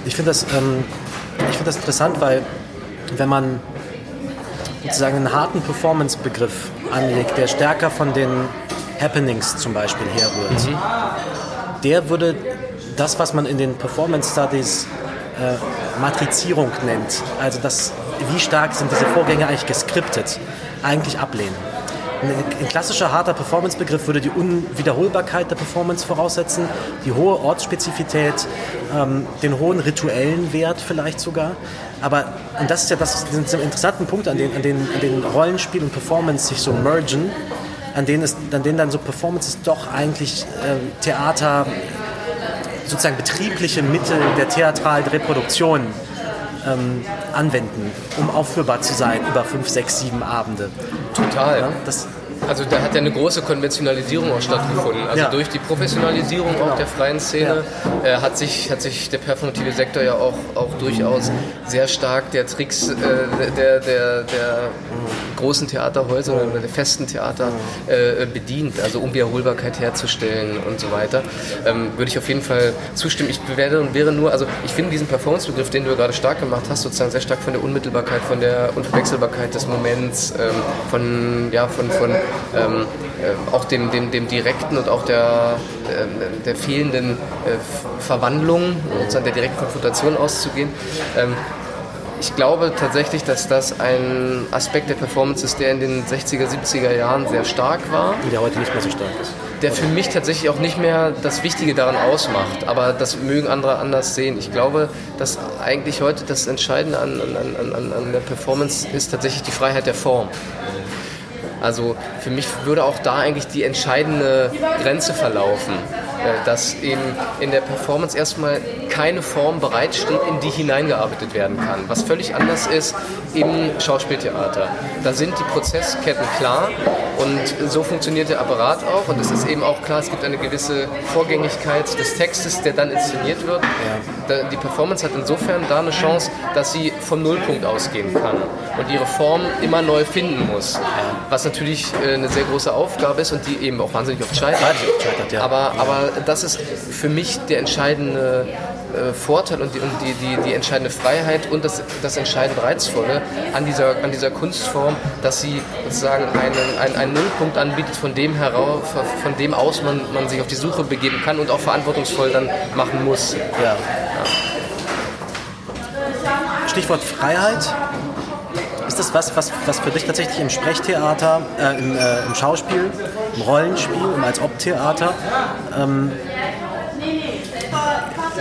Ich finde das ähm, ich finde das interessant, weil wenn man sozusagen einen harten Performance-Begriff anlegt, der stärker von den Happenings zum Beispiel herrührt, mhm. der würde das, was man in den Performance Studies äh, Matrizierung nennt, also das, wie stark sind diese Vorgänge eigentlich geskriptet, eigentlich ablehnen. Ein klassischer harter Performance-Begriff würde die Unwiederholbarkeit der Performance voraussetzen, die hohe Ortsspezifität, ähm, den hohen rituellen Wert vielleicht sogar. Aber, und das ist ja das, das sind interessanten Punkte, an denen, an denen, an denen Rollenspiel und Performance sich so mergen, an denen, es, an denen dann so Performances doch eigentlich äh, Theater, sozusagen betriebliche Mittel der theatralen Reproduktion ähm, anwenden, um aufführbar zu sein über fünf, sechs, sieben Abende. Total. Ja, das, also da hat ja eine große Konventionalisierung auch stattgefunden. Also ja. durch die Professionalisierung genau. auch der freien Szene ja. äh, hat, sich, hat sich der performative Sektor ja auch, auch durchaus sehr stark der Tricks äh, der, der, der großen Theaterhäuser oder der festen Theater äh, bedient, also um Wiederholbarkeit herzustellen und so weiter. Ähm, würde ich auf jeden Fall zustimmen. Ich werde und wäre nur, also ich finde diesen Performance-Begriff, den du gerade stark gemacht hast, sozusagen sehr stark von der Unmittelbarkeit, von der Unverwechselbarkeit des Moments, ähm, von, ja, von, von ähm, äh, auch dem, dem, dem direkten und auch der, äh, der fehlenden äh, Verwandlung, sozusagen der direkten Konfrontation auszugehen. Ähm, ich glaube tatsächlich, dass das ein Aspekt der Performance ist, der in den 60er, 70er Jahren sehr stark war. Und der heute nicht mehr so stark ist. Der für mich tatsächlich auch nicht mehr das Wichtige daran ausmacht. Aber das mögen andere anders sehen. Ich glaube, dass eigentlich heute das Entscheidende an, an, an, an der Performance ist tatsächlich die Freiheit der Form. Also für mich würde auch da eigentlich die entscheidende Grenze verlaufen, äh, dass eben in der Performance erstmal keine Form bereitsteht, in die hineingearbeitet werden kann. Was völlig anders ist im Schauspieltheater. Da sind die Prozessketten klar und so funktioniert der Apparat auch und es ist eben auch klar, es gibt eine gewisse Vorgängigkeit des Textes, der dann inszeniert wird. Ja. Die Performance hat insofern da eine Chance, dass sie vom Nullpunkt ausgehen kann und ihre Form immer neu finden muss. Was natürlich äh, eine sehr große Aufgabe ist und die eben auch wahnsinnig oft scheitert. Aber, aber das ist für mich der entscheidende äh, Vorteil und, die, und die, die, die, entscheidende Freiheit und das, das entscheidende Reizvolle an dieser, an dieser Kunstform, dass sie sozusagen einen, einen, einen Nullpunkt anbietet, von dem heraus, von dem aus man, man sich auf die Suche begeben kann und auch verantwortungsvoll dann machen muss. Ja. ja. Stichwort Freiheit. Ist das was, was, was für dich tatsächlich im Sprechtheater, äh, im, äh, im, Schauspiel, im Rollenspiel, im Als-Ob-Theater ähm,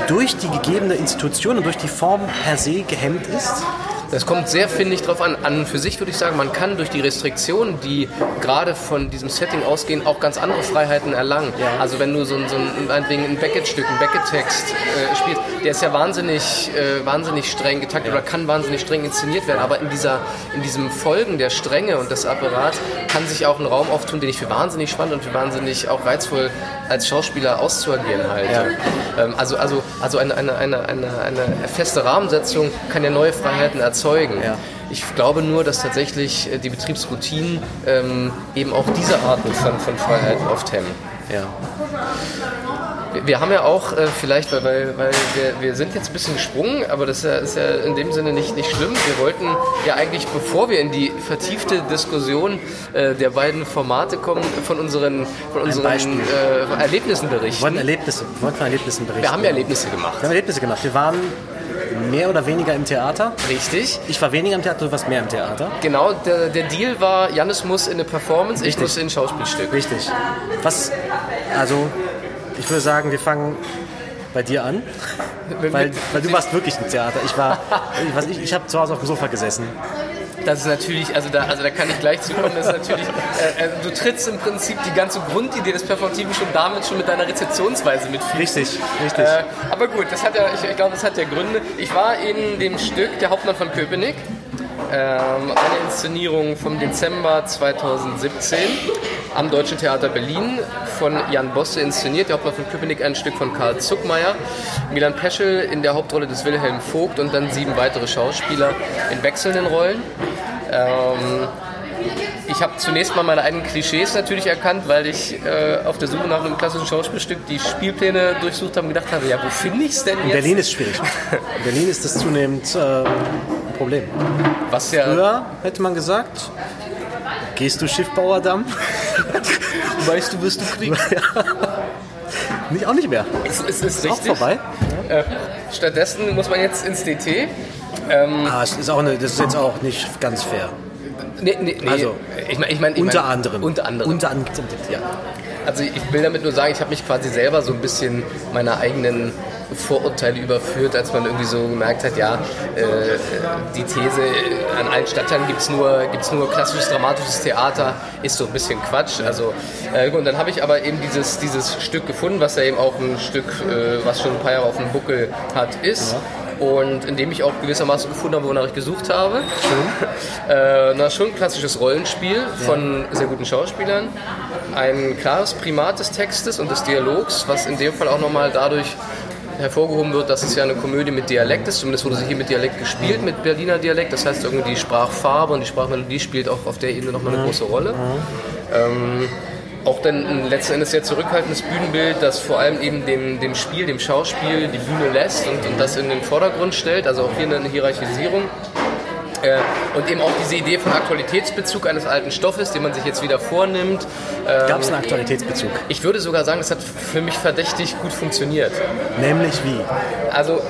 durch die gegebene Institution und durch die Form per se gehemmt ist? Das kommt sehr, finde ich, darauf an. An für sich würde ich sagen, man kann durch die Restriktionen, die gerade von diesem Setting ausgehen, auch ganz andere Freiheiten erlangen. Ja. Also wenn du so ein, so ein, ein Beckett-Stück, ein Beckett-Text äh, spielst, der ist ja wahnsinnig, äh, wahnsinnig streng getaktet ja. oder kann wahnsinnig streng inszeniert werden. Aber in, dieser, in diesem Folgen der Strenge und des Apparats kann sich auch ein Raum auftun, den ich für wahnsinnig spannend und für wahnsinnig auch reizvoll als Schauspieler auszuagieren halte. Ja. Ähm, also, also, also eine, eine, eine, eine, eine feste Rahmensetzung kann ja neue Freiheiten erzeugen erzeugen. Ja. Ich glaube nur, dass tatsächlich äh, die Betriebsroutinen ähm, eben auch diese Arten von, von Freiheiten oft hemmen. Ja. Wir haben ja auch äh, vielleicht, weil, weil, weil wir, wir sind jetzt ein bisschen gesprungen, aber das ist ja in dem Sinne nicht, nicht schlimm. Wir wollten ja eigentlich, bevor wir in die vertiefte Diskussion äh, der beiden Formate kommen, von unseren, von unseren äh, Erlebnissen berichten. Wir wollten, Erlebnisse, wollten Erlebnissen berichten. Wir haben ja Erlebnisse gemacht. Wir haben Erlebnisse gemacht. Wir waren mehr oder weniger im Theater. Richtig. Ich war weniger im Theater, du warst mehr im Theater. Genau, der, der Deal war, Jannis muss in eine Performance, Richtig. ich muss in ein Schauspielstück. Richtig. Was, also, ich würde sagen, wir fangen bei dir an, weil, weil du warst wirklich im Theater. Ich war, ich, ich, ich habe zu Hause auf dem Sofa gesessen das ist natürlich, also da, also da kann ich gleich zukommen, das ist natürlich, äh, äh, du trittst im Prinzip die ganze Grundidee des Performativen schon damit schon mit deiner Rezeptionsweise mit. Richtig, richtig. Äh, aber gut, das hat ja, ich, ich glaube, das hat ja Gründe. Ich war in dem Stück Der Hauptmann von Köpenick. Ähm, eine Inszenierung vom Dezember 2017 am Deutschen Theater Berlin von Jan Bosse inszeniert. Der Hauptmann von Köpenick ein Stück von Karl Zuckmeier. Milan Peschel in der Hauptrolle des Wilhelm Vogt und dann sieben weitere Schauspieler in wechselnden Rollen. Ähm, ich habe zunächst mal meine eigenen Klischees natürlich erkannt, weil ich äh, auf der Suche nach einem klassischen Schauspielstück die Spielpläne durchsucht habe und gedacht habe, ja, wo finde ich es denn jetzt? In Berlin ist schwierig. In Berlin ist das zunehmend äh, Problem. Was ja Früher hätte man gesagt, gehst du Schiffbauerdamm? weißt du, wirst du kriegen. nicht, auch nicht mehr. Es, es ist, ist richtig. Auch vorbei. Äh, stattdessen muss man jetzt ins DT. Ähm, ah, ist auch eine, das ist jetzt auch nicht ganz fair. Nee, nee, nee. Also, ich mein, ich mein, ich unter mein, anderem. Unter anderem. Unter anderem, ja. Also ich will damit nur sagen, ich habe mich quasi selber so ein bisschen meiner eigenen Vorurteile überführt, als man irgendwie so gemerkt hat, ja, äh, die These, an allen Stadtteilen gibt es nur, gibt's nur klassisches dramatisches Theater, ist so ein bisschen Quatsch. Also, äh, und dann habe ich aber eben dieses, dieses Stück gefunden, was ja eben auch ein Stück, äh, was schon ein paar Jahre auf dem Buckel hat, ist. Ja und in dem ich auch gewissermaßen gefunden habe, wonach ich gesucht habe. äh, na, schon ein klassisches Rollenspiel von sehr guten Schauspielern. Ein klares Primat des Textes und des Dialogs, was in dem Fall auch nochmal dadurch hervorgehoben wird, dass es ja eine Komödie mit Dialekt ist. Zumindest wurde sie hier mit Dialekt gespielt, mit Berliner Dialekt. Das heißt, irgendwie die Sprachfarbe und die Sprachmelodie spielt auch auf der Ebene nochmal eine große Rolle. Ähm, auch dann letzten Endes sehr zurückhaltendes Bühnenbild, das vor allem eben dem, dem Spiel, dem Schauspiel die Bühne lässt und, und das in den Vordergrund stellt. Also auch hier eine Hierarchisierung. Und eben auch diese Idee von Aktualitätsbezug eines alten Stoffes, den man sich jetzt wieder vornimmt. Ähm, Gab es einen Aktualitätsbezug? Ich würde sogar sagen, das hat für mich verdächtig gut funktioniert. Nämlich wie? Also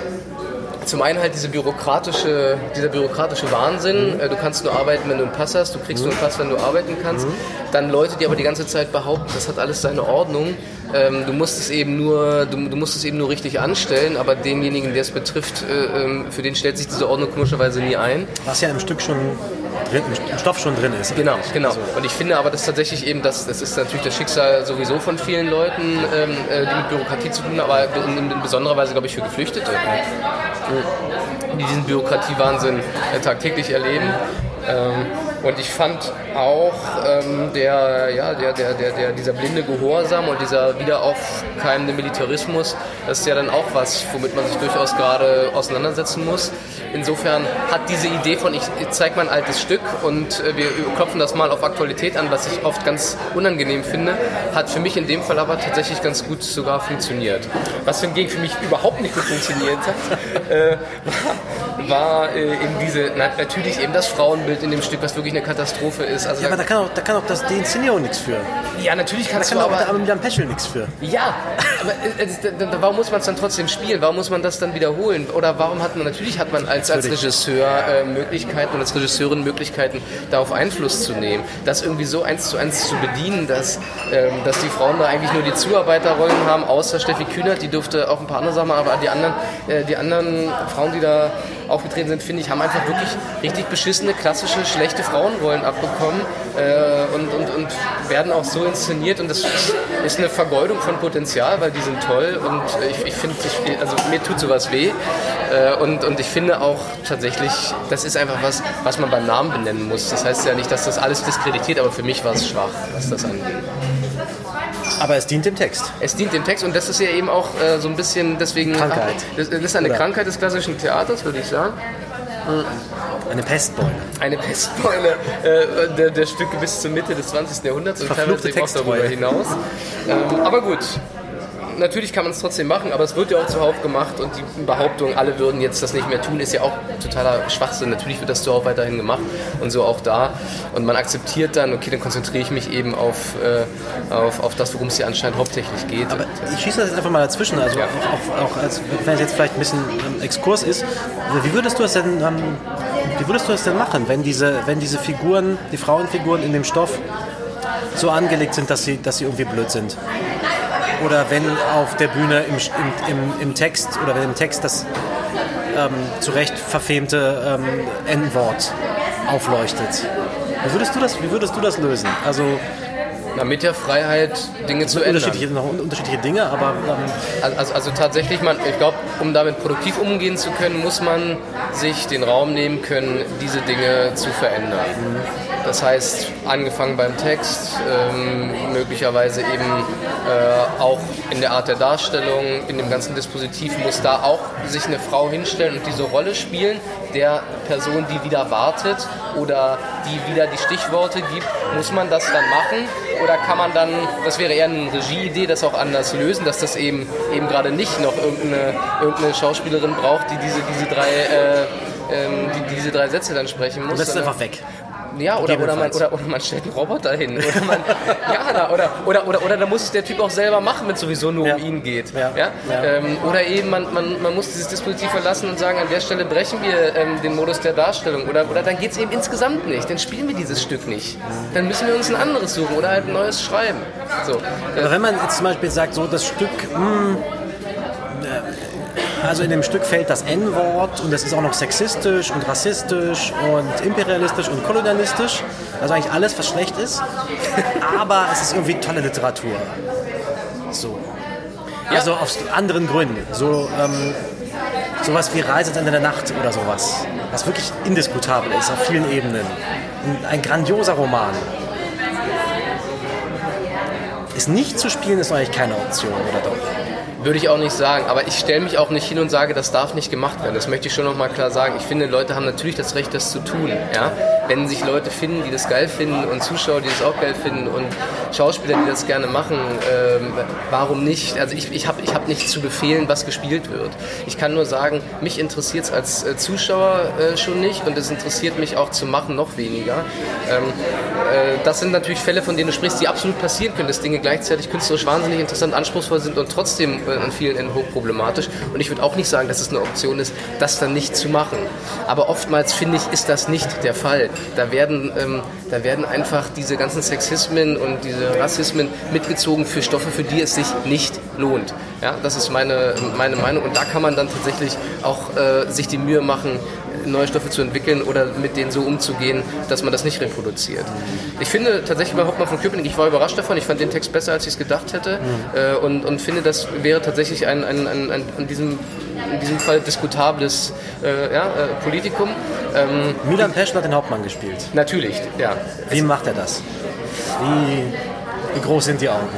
zum einen halt diese bürokratische, dieser bürokratische Wahnsinn. Mhm. Äh, du kannst nur arbeiten, wenn du einen Pass hast. Du kriegst mhm. nur einen Pass, wenn du arbeiten kannst. Mhm. Dann Leute, die aber die ganze Zeit behaupten, das hat alles seine Ordnung. Ähm, du musst es eben nur, du, du, musst es eben nur richtig anstellen, aber denjenigen, der es betrifft, äh, ähm, für den stellt sich diese Ordnung komischerweise nie ein. Was ja im Stück schon drin, im Stoff schon drin ist. Genau, genau. Also. Und ich finde aber, dass tatsächlich eben, das, das ist natürlich das Schicksal sowieso von vielen Leuten, ähm, äh, die mit Bürokratie zu tun haben, aber in, in besonderer Weise, glaube ich, für Geflüchtete, die diesen Bürokratiewahnsinn äh, tagtäglich erleben. Ähm, und ich fand auch ähm, der, ja, der, der, der, der, dieser blinde Gehorsam und dieser wiederaufkeimende Militarismus, das ist ja dann auch was, womit man sich durchaus gerade auseinandersetzen muss. Insofern hat diese Idee von, ich, ich zeige mein altes Stück und äh, wir klopfen das mal auf Aktualität an, was ich oft ganz unangenehm finde, hat für mich in dem Fall aber tatsächlich ganz gut sogar funktioniert. Was hingegen für mich überhaupt nicht gut funktioniert hat, äh, war, war äh, eben diese, na, natürlich eben das Frauenbild in dem Stück, was wirklich eine Katastrophe ist. Also ja, aber da kann auch, da kann auch das, die Inszenierung nichts für. Ja, natürlich kann da kann auch aber, der Armin Peschel nichts für. Ja, aber äh, äh warum muss man es dann trotzdem spielen? Warum muss man das dann wiederholen? Oder warum hat man, natürlich hat man als, als Regisseur äh, Möglichkeiten und als Regisseurin Möglichkeiten, darauf Einfluss zu nehmen. Das irgendwie so eins zu eins zu bedienen, dass, ähm, dass die Frauen da eigentlich nur die Zuarbeiterrollen haben, außer Steffi Kühnert, die durfte auch ein paar andere Sachen machen, aber die anderen, äh, die anderen Frauen, die da aufgetreten sind, finde ich, haben einfach wirklich richtig beschissene, klassische, schlechte Frauenrollen abbekommen äh, und, und, und werden auch so inszeniert und das ist, ist, eine Vergeudung von Potenzial, weil die sind toll und ich, ich finde, also mir tut sowas weh äh, und, und ich finde auch tatsächlich, das ist einfach was, was man beim Namen benennen muss. Das heißt ja nicht, dass das alles diskreditiert, aber für mich war es schwach, was das angeht. Aber es dient dem Text. Es dient dem Text und das ist ja eben auch äh, so ein bisschen deswegen. Krankheit. Das, das ist eine Oder? Krankheit des klassischen Theaters, würde ich sagen. Eine Pestbeule. Eine Pestbeule äh, der, der, Stücke bis zur Mitte des 20. Jahrhunderts und teilweise auch darüber hinaus. Ähm, aber gut, natürlich kann man es trotzdem machen, aber es wird ja auch zuhauf gemacht und die Behauptung, alle würden jetzt das nicht mehr tun, ist ja auch totaler Schwachsinn. Natürlich wird das zuhauf weiterhin gemacht und so auch da. Und man akzeptiert dann, okay, dann konzentriere ich mich eben auf, äh, auf, auf das, worum es hier anscheinend hauptsächlich geht. Aber ich schieße das jetzt einfach mal dazwischen, also ja. auch, auch, als, wenn es jetzt vielleicht ein bisschen ähm, Exkurs ist, wie würdest du das denn ähm, wie würdest du das denn machen, wenn diese, wenn diese Figuren, die Frauenfiguren in dem Stoff so angelegt sind, dass sie, dass sie irgendwie blöd sind? Oder wenn auf der Bühne im, im, im Text oder wenn im Text das ähm, zu Recht verfemte ähm, N-Wort aufleuchtet. Wie würdest, du das, wie würdest du das lösen? Also na, mit der Freiheit, Dinge zu ändern. Unterschiedliche, noch unterschiedliche Dinge, aber. Ähm also, also, tatsächlich, man, ich glaube, um damit produktiv umgehen zu können, muss man sich den Raum nehmen können, diese Dinge zu verändern. Mhm. Das heißt, angefangen beim Text, ähm, möglicherweise eben äh, auch in der Art der Darstellung, in dem ganzen Dispositiv muss da auch sich eine Frau hinstellen und diese Rolle spielen, der Person, die wieder wartet oder die wieder die Stichworte gibt. Muss man das dann machen oder kann man dann, das wäre eher eine Regieidee, das auch anders lösen, dass das eben, eben gerade nicht noch irgendeine, irgendeine Schauspielerin braucht, die diese, diese drei äh, ähm, die diese drei Sätze dann sprechen muss. Und das ist einfach weg. Ja, oder, oder, man, oder, oder man stellt einen Roboter hin. Oder, man, ja, oder, oder, oder, oder da muss es der Typ auch selber machen, wenn es sowieso nur ja. um ihn geht. Ja. ja? Ähm, oder eben man, man, man muss dieses Dispositiv verlassen und sagen, an der Stelle brechen wir ähm, den Modus der Darstellung. Oder, oder dann geht es eben insgesamt nicht. Dann spielen wir dieses Stück nicht. Dann müssen wir uns ein anderes suchen oder halt ein neues schreiben. So. Aber wenn man jetzt zum Beispiel sagt, so das Stück, mh, hm, also in dem Stück fällt das N-Wort und es ist auch noch sexistisch und rassistisch und imperialistisch und kolonialistisch. Also eigentlich alles, was schlecht ist. Aber es ist irgendwie tolle Literatur. So. Also ja. aus anderen Gründen. So, ähm, sowas wie Reise ins Ende der Nacht oder sowas. Was wirklich indiskutabel ist auf vielen Ebenen. ein grandioser Roman. Ist nicht zu spielen, ist eigentlich keine Option, oder doch? Würde ich auch nicht sagen, aber ich stelle mich auch nicht hin und sage, das darf nicht gemacht werden. Das möchte ich schon nochmal klar sagen. Ich finde, Leute haben natürlich das Recht, das zu tun. Ja? Wenn sich Leute finden, die das geil finden und Zuschauer, die das auch geil finden und Schauspieler, die das gerne machen, ähm, warum nicht? Also ich, ich habe ich hab nichts zu befehlen, was gespielt wird. Ich kann nur sagen, mich interessiert es als äh, Zuschauer äh, schon nicht und es interessiert mich auch zu machen noch weniger. Ähm, äh, das sind natürlich Fälle, von denen du sprichst, die absolut passieren können, dass Dinge gleichzeitig künstlerisch wahnsinnig interessant, anspruchsvoll sind und trotzdem äh, an vielen Enden hochproblematisch. Und ich würde auch nicht sagen, dass es eine Option ist, das dann nicht zu machen. Aber oftmals finde ich, ist das nicht der Fall. Da werden, ähm, da werden einfach diese ganzen Sexismen und diese Rassismen mitgezogen für Stoffe, für die es sich nicht lohnt. Ja, das ist meine, meine Meinung. Und da kann man dann tatsächlich auch äh, sich die Mühe machen, neue Stoffe zu entwickeln oder mit denen so umzugehen, dass man das nicht reproduziert. Ich finde tatsächlich bei Hauptmann von Köpenick, ich war überrascht davon, ich fand den Text besser, als ich es gedacht hätte äh, und, und finde, das wäre tatsächlich ein, ein, ein, ein, in, diesem, in diesem Fall diskutables äh, ja, äh, Politikum. Ähm, Milan Peschel hat den Hauptmann gespielt. Natürlich, ja. Wie macht er das? Wie, wie groß sind die Augen?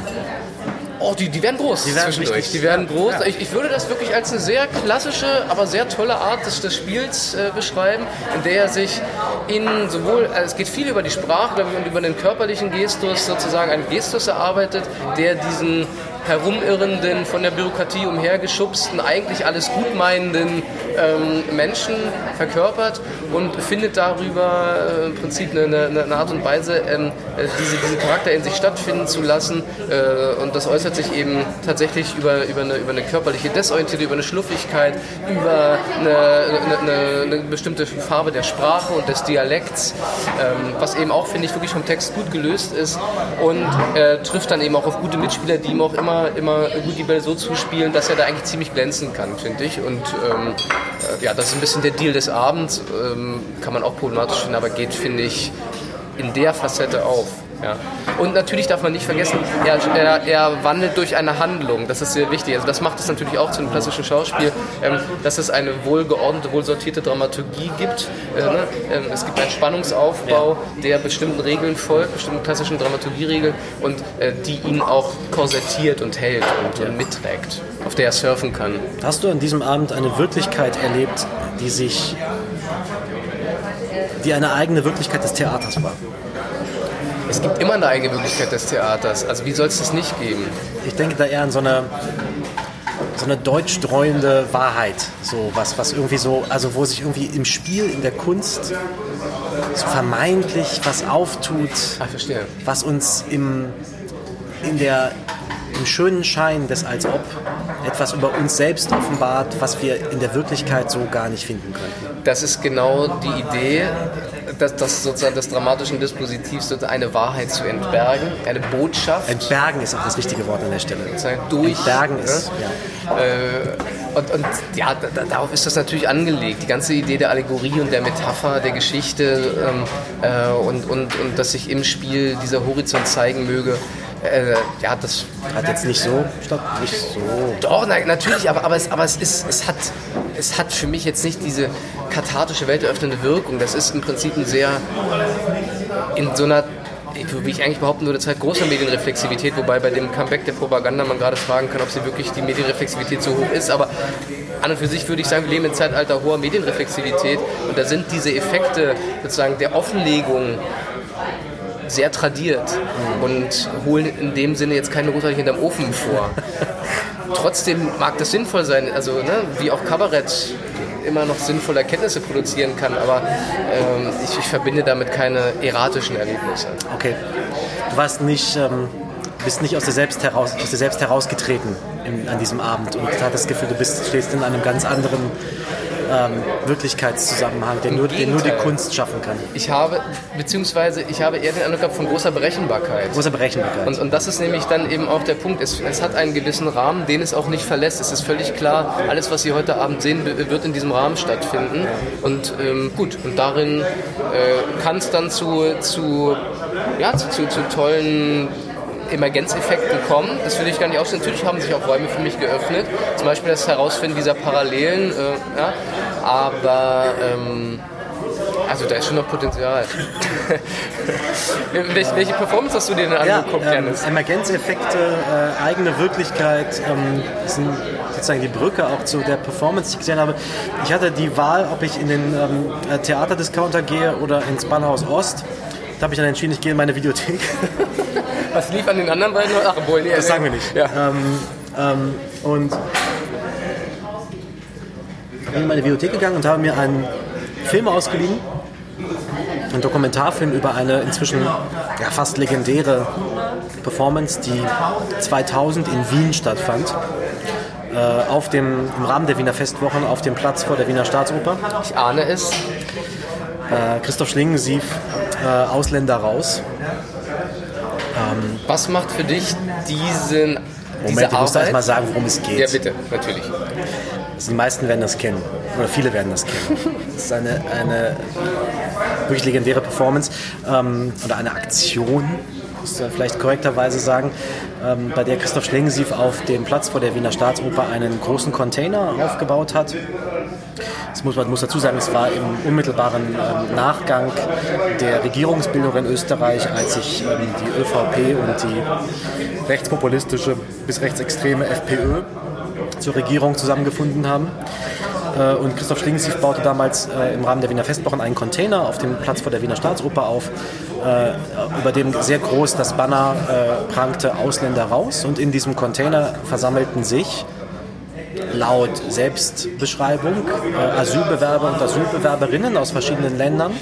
Oh, die, die werden groß Die werden zwischendurch. richtig- Die werden groß. ja. Ich, ich würde das wirklich als eine sehr klassische, aber sehr tolle Art des, des Spiels äh, beschreiben, in der er sich in sowohl, also es geht viel über die Sprache und über den körperlichen Gestus, sozusagen einen Gestus erarbeitet, der diesen herumirrenden, von der Bürokratie umhergeschubsten, eigentlich alles gutmeinenden ähm, Menschen verkörpert und findet darüber äh, im Prinzip eine, eine, eine Art und Weise, ähm, äh, diese, diesen Charakter in sich stattfinden zu lassen. Äh, und das äußert sich eben tatsächlich über, über, eine, über eine körperliche Desorientierung, über eine Schluffigkeit, über eine, bestimmte Farbe der Sprache und des Dialekts, ähm, was eben auch, finde ich, wirklich vom Text gut gelöst ist und äh, trifft dann eben auch auf gute Mitspieler, die ihm auch immer, immer gut die Bälle so zuspielen, dass er da eigentlich ziemlich glänzen kann, finde ich. Und ähm, äh, ja, das ist ein bisschen der Deal des Abends. Ähm, kann man auch problematisch finden, aber geht, finde ich, in der Facette auf. Ja. Und natürlich darf man nicht vergessen, er, er, er wandelt durch eine Handlung. Das ist sehr wichtig. Also das macht es natürlich auch zu einem klassischen Schauspiel, ähm, dass es eine wohlgeordnete, wohlsortierte Dramaturgie gibt. Äh, ne? ähm, es gibt einen Spannungsaufbau, der bestimmten Regeln folgt, bestimmten klassischen Dramaturgieregeln und äh, die ihn auch korsettiert und hält und, und mitträgt, auf der er surfen kann. Hast du an diesem Abend eine Wirklichkeit erlebt, die sich, die eine eigene Wirklichkeit des Theaters war? Es gibt immer eine eigene Möglichkeit des Theaters. Also wie soll es das nicht geben? Ich denke da eher an so eine, so eine deutschstreuende Wahrheit, so was, was irgendwie so, also wo sich irgendwie im Spiel, in der Kunst so vermeintlich was auftut, verstehe. was uns im, in der, im schönen Schein des Als ob etwas über uns selbst offenbart, was wir in der Wirklichkeit so gar nicht finden könnten. Das ist genau die Idee, dass, dass sozusagen des dramatischen Dispositivs eine Wahrheit zu entbergen, eine Botschaft Entbergen ist auch das wichtige Wort an der Stelle. durch. Entbergen ist, ja. Äh, und, und ja, da, darauf ist das natürlich angelegt. Die ganze Idee der Allegorie und der Metapher, der Geschichte ähm, äh, und, und, und dass sich im Spiel dieser Horizont zeigen möge. Äh, ja, das Hat jetzt nicht so, stopp, nicht so. doch, na, natürlich, aber, aber, es, aber es, ist, es, hat, es hat für mich jetzt nicht diese kathartische, welteröffnende Wirkung. Das ist im Prinzip ein sehr in so einer, wie ich eigentlich behaupten würde, Zeit großer Medienreflexivität, wobei bei dem Comeback der Propaganda man gerade fragen kann, ob sie wirklich die Medienreflexivität so hoch ist. Aber an und für sich würde ich sagen, wir leben im Zeitalter hoher Medienreflexivität und da sind diese Effekte sozusagen der Offenlegung sehr tradiert und holen in dem Sinne jetzt keine Rotwein hinterm Ofen vor. Trotzdem mag das sinnvoll sein, also ne, wie auch Kabarett immer noch sinnvolle Erkenntnisse produzieren kann, aber ähm, ich, ich verbinde damit keine erratischen Erlebnisse. Okay. Du warst nicht, ähm, bist nicht aus dir selbst, heraus, aus dir selbst herausgetreten im, an diesem Abend und hattest das Gefühl, du bist, stehst in einem ganz anderen ähm, Wirklichkeitszusammenhang, Im nur, der nur die. Kunst schaffen kann. Ich habe, beziehungsweise ich habe eher den Eindruck gehabt von großer Berechenbarkeit. Große Berechenbarkeit. Und, und das ist nämlich dann eben auch der Punkt. Es, es hat einen gewissen Rahmen, den es auch nicht verlässt. Es ist völlig klar, alles, was Sie heute Abend sehen, wird in diesem Rahmen stattfinden. Und ähm, gut, und darin äh, kann es dann zu, zu, ja, zu, zu, zu tollen Emergenzeffekten kommen. Das will ich gar nicht ausstellen. Natürlich haben sich auch Räume für mich geöffnet. Zum Beispiel das Herausfinden dieser Parallelen. Äh, ja. Aber ähm, also da ist schon noch Potenzial. welche, welche Performance hast du dir denn Ja, angeguckt, ähm, Janis? Emergenzeffekte, äh, eigene Wirklichkeit, ähm, das sind sozusagen die Brücke auch zu der Performance, die ich gesehen habe. Ich hatte die Wahl, ob ich in den ähm, äh, Theaterdiscounter gehe oder ins Ballhaus Ost. Da habe ich dann entschieden, ich gehe in meine Videothek. Was lief an den anderen beiden? Ach, obwohl, nee, Das sagen wir nicht. Ja. Ähm, ähm, und bin in meine Videothek gegangen und habe mir einen Film ausgeliehen. Einen Dokumentarfilm über eine inzwischen ja, fast legendäre Performance, die 2000 in Wien stattfand. Äh, auf dem, Im Rahmen der Wiener Festwochen auf dem Platz vor der Wiener Staatsoper. Ich ahne es. Äh, Christoph Schlingensief, äh, Ausländer raus. Was macht für dich diesen, diese Moment, du musst erst Arbeit? mal sagen, worum es geht. ja, bitte, natürlich. Also die meisten werden das kennen. Oder viele werden das kennen. Das ist eine, eine wirklich legendäre Performance ähm, oder eine Aktion, muss man vielleicht korrekterweise sagen, ähm, bei der Christoph Schlingensief auf dem Platz vor der Wiener Staatsoper einen großen Container aufgebaut hat. Das muss man muss dazu sagen, es war im unmittelbaren ähm, Nachgang der Regierungsbildung in Österreich, als sich ähm, die ÖVP und die rechtspopulistische bis rechtsextreme FPÖ zur Regierung zusammengefunden haben. Äh, und Christoph Schlingensief baute damals äh, im Rahmen der Wiener Festwochen einen Container auf dem Platz vor der Wiener Staatsoper auf, äh, über dem sehr groß das Banner prangte Ausländer raus. Und in diesem Container versammelten sich laut Selbstbeschreibung Asylbewerber und Asylbewerberinnen aus verschiedenen Ländern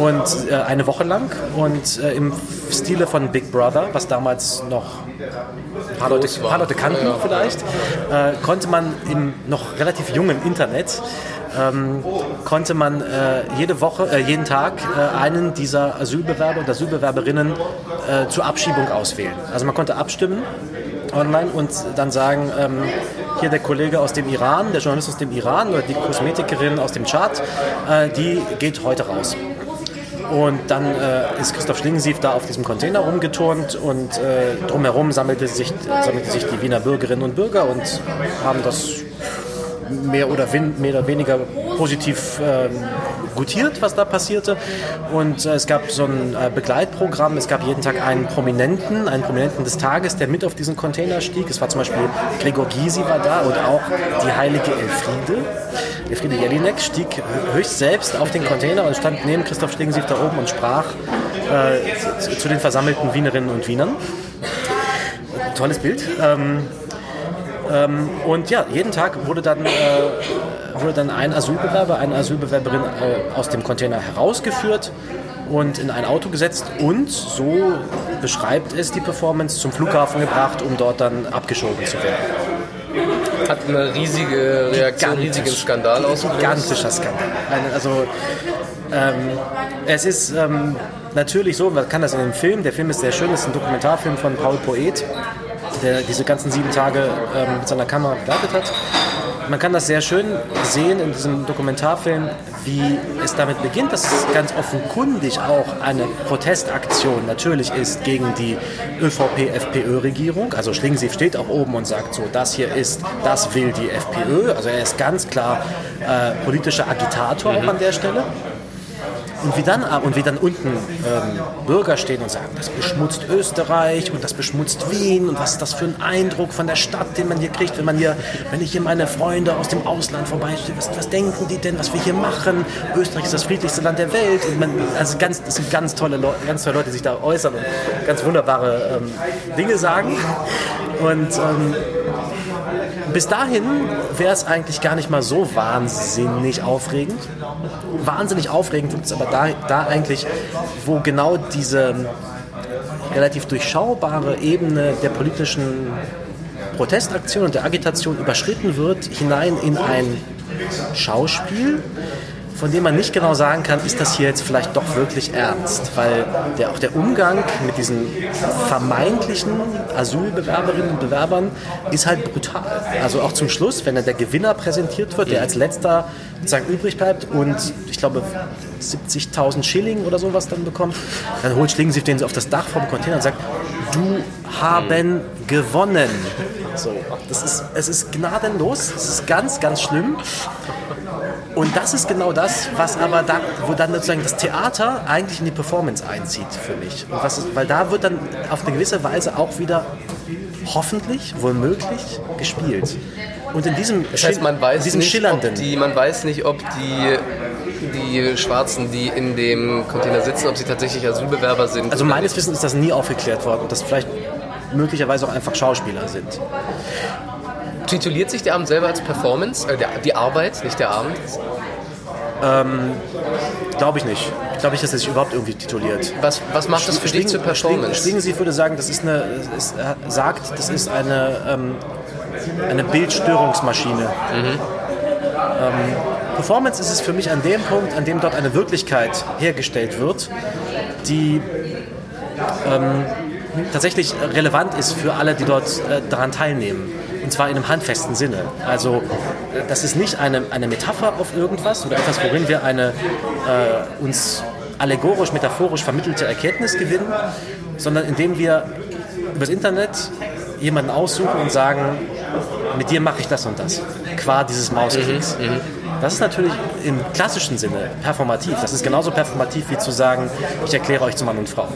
und äh, eine Woche lang und äh, im Stile von Big Brother, was damals noch ein paar, Leute, paar Leute kannten vielleicht, äh, konnte man im noch relativ jungen Internet ähm, konnte man äh, jede Woche, äh, jeden Tag äh, einen dieser Asylbewerber und Asylbewerberinnen äh, zur Abschiebung auswählen. Also man konnte abstimmen online und dann sagen, ähm, hier der Kollege aus dem Iran, der Journalist aus dem Iran oder die Kosmetikerin aus dem Chart, äh, die geht heute raus. Und dann äh, ist Christoph Schlingensief da auf diesem Container rumgeturnt und äh, drumherum sammelte sich, sammelte sich die Wiener Bürgerinnen und Bürger und haben das mehr oder, weniger positiv ähm, gutiert, was da passierte. Und äh, es gab so ein äh, Begleitprogramm. Es gab jeden Tag einen Prominenten, einen Prominenten des Tages, der mit auf diesen Container stieg. Es war zum Beispiel Gregor Gysi war da und auch die heilige Elfriede. Elfriede Jelinek stieg höchst selbst auf den Container und stand neben Christoph Schlingensief da oben und sprach äh, zu, zu, den versammelten Wienerinnen und Wienern. Tolles Bild. Ähm, ähm, und ja, jeden Tag wurde dann, äh, wurde dann ein Asylbewerber, eine Asylbewerberin äh, aus dem Container herausgeführt und in ein Auto gesetzt und so beschreibt es die Performance zum Flughafen gebracht, um dort dann abgeschoben zu werden. Hat eine riesige Reaktion, einen riesigen Skandal ausgelöst. Gigantischer Skandal. also ähm, es ist ähm, natürlich so, man kann das in dem Film, der Film ist sehr schön, es ist ein Dokumentarfilm von Paul Poet der diese ganzen sieben Tage ähm, mit seiner Kamera begleitet hat. Man kann das sehr schön sehen in diesem Dokumentarfilm, wie es damit beginnt, dass es ganz offenkundig auch eine Protestaktion natürlich ist gegen die ÖVP-FPÖ-Regierung. Also Schlingensief steht auch oben und sagt so, das hier ist, das will die FPÖ. Also er ist ganz klar äh, politischer Agitator mhm. auch an der Stelle. Und wie dann, und wie dann unten ähm, Bürger stehen und sagen, das beschmutzt Österreich und das beschmutzt Wien und was ist das für ein Eindruck von der Stadt, den man hier kriegt, wenn man hier, wenn ich hier meine Freunde aus dem Ausland vorbeistehe, was, was denken die denn, was wir hier machen? Österreich ist das friedlichste Land der Welt. Und man, also ganz, das sind ganz tolle, Leute, ganz tolle Leute, die sich da äußern und ganz wunderbare ähm, Dinge sagen. Und ähm, bis dahin wäre es eigentlich gar nicht mal so wahnsinnig aufregend. Wahnsinnig aufregend wird es aber da, da eigentlich, wo genau diese relativ durchschaubare Ebene der politischen Protestaktion und der Agitation überschritten wird, hinein in ein Schauspiel, von dem man nicht genau sagen kann, ist das hier jetzt vielleicht doch wirklich ernst, weil der, auch der Umgang mit diesen vermeintlichen Asylbewerberinnen und Bewerbern ist halt brutal. Also auch zum Schluss, wenn dann der Gewinner präsentiert wird, der als letzter sozusagen übrig bleibt und ich glaube 70.000 Schilling oder sowas dann bekommt, dann holt Schlingensief den auf das Dach vom Container und sagt, du haben gewonnen. So, das ist, es ist gnadenlos, es ist ganz, ganz schlimm. Und das ist genau das, was aber da, wo dann sozusagen das Theater eigentlich in die Performance einzieht für mich. Und was ist, weil da wird dann auf eine gewisse Weise auch wieder hoffentlich, womöglich gespielt. Und in diesem, das heißt, man weiß diesem nicht, schillernden. Die, man weiß nicht, ob die die Schwarzen, die in dem Container sitzen, ob sie tatsächlich Asylbewerber sind. Also meines Wissens ist das nie aufgeklärt worden, dass vielleicht möglicherweise auch einfach Schauspieler sind. Tituliert sich der Abend selber als Performance? Äh, der, die Arbeit, nicht der Abend? Ähm, glaube ich nicht. Ich glaube nicht, dass er sich überhaupt irgendwie tituliert. Was, was macht das für Schling, dich zur Performance? Schlingensief würde sagen, das ist eine, es sagt, das ist eine, ähm, eine Bildstörungsmaschine. Mhm. Ähm, Performance ist es für mich an dem Punkt, an dem dort eine Wirklichkeit hergestellt wird, die ähm, tatsächlich relevant ist für alle, die dort äh, daran teilnehmen. Und zwar in einem handfesten Sinne. Also das ist nicht eine, eine Metapher auf irgendwas oder etwas, worin wir eine äh, uns allegorisch, metaphorisch vermittelte Erkenntnis gewinnen, sondern indem wir übers Internet jemanden aussuchen und sagen, mit dir mache ich das und das, qua dieses Mausklicks. Mhm, mhm. Das ist natürlich im klassischen Sinne performativ. Das ist genauso performativ wie zu sagen, ich erkläre euch zu Mann und Frau.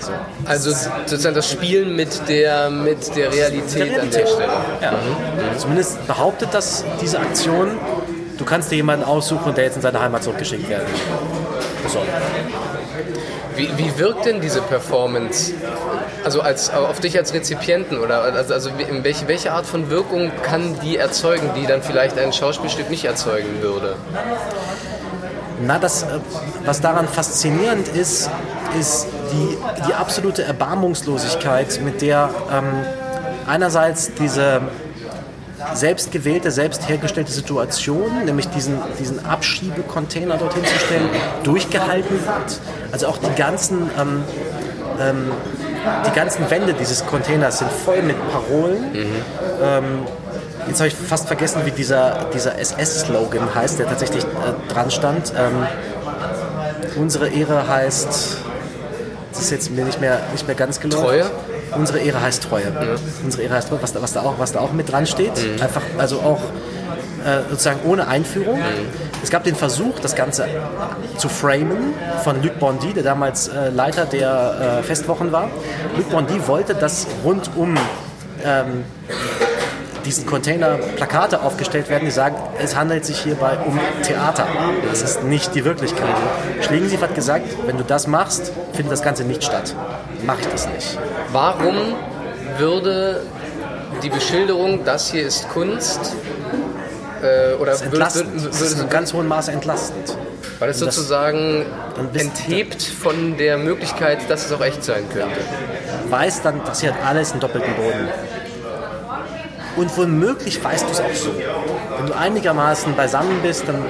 So. Also sozusagen das Spielen mit der, mit der Realität, Realität. an der Stelle. Ja. Mhm. Zumindest behauptet das diese Aktion, du kannst dir jemanden aussuchen, der jetzt in seine Heimat zurückgeschickt werden soll. Wie, wie wirkt denn diese Performance? Also als, auf dich als Rezipienten oder also, also welche, welche Art von Wirkung kann die erzeugen, die dann vielleicht ein Schauspielstück nicht erzeugen würde? Na, das, äh, was daran faszinierend ist, ist die, die absolute Erbarmungslosigkeit, mit der ähm, einerseits diese selbst gewählte, selbst hergestellte Situation, nämlich diesen, diesen Abschiebecontainer dorthin zu stellen, durchgehalten wird. Also auch die ganzen, ähm, ähm, die ganzen Wände dieses Containers sind voll mit Parolen. Mhm. Ähm, jetzt habe ich fast vergessen, wie dieser, dieser SS-Slogan heißt, der tatsächlich äh, dran stand. Ähm, unsere Ehre heißt, das ist jetzt mir nicht mehr, nicht mehr ganz gelungen. Treue? Unsere Ehre heißt Treue. Mhm. Unsere Ehre heißt Treue, was da, was da, auch, was da auch mit dran steht. Mhm. Einfach, also auch äh, sozusagen ohne Einführung. Mhm. Es gab den Versuch, das Ganze zu framen von Luc Bondy, der damals äh, Leiter der äh, Festwochen war. Luc Bondy wollte, dass rund um ähm, diesen Container Plakate aufgestellt werden, die sagen, es handelt sich hierbei um Theater. Das ist nicht die Wirklichkeit. Schlingensief hat gesagt, wenn du das machst, findet das Ganze nicht statt. Mache ich das nicht. Warum würde die Beschilderung, das hier ist Kunst, äh, oder das, würde, würde, würde, das ist in ganz hohem Maße entlastend. Weil es sozusagen enthebt von der Möglichkeit, dass es auch echt sein könnte. Weiß dann, das hier hat alles einen doppelten Boden. Und womöglich weißt du es auch so. Wenn du einigermaßen beisammen bist, dann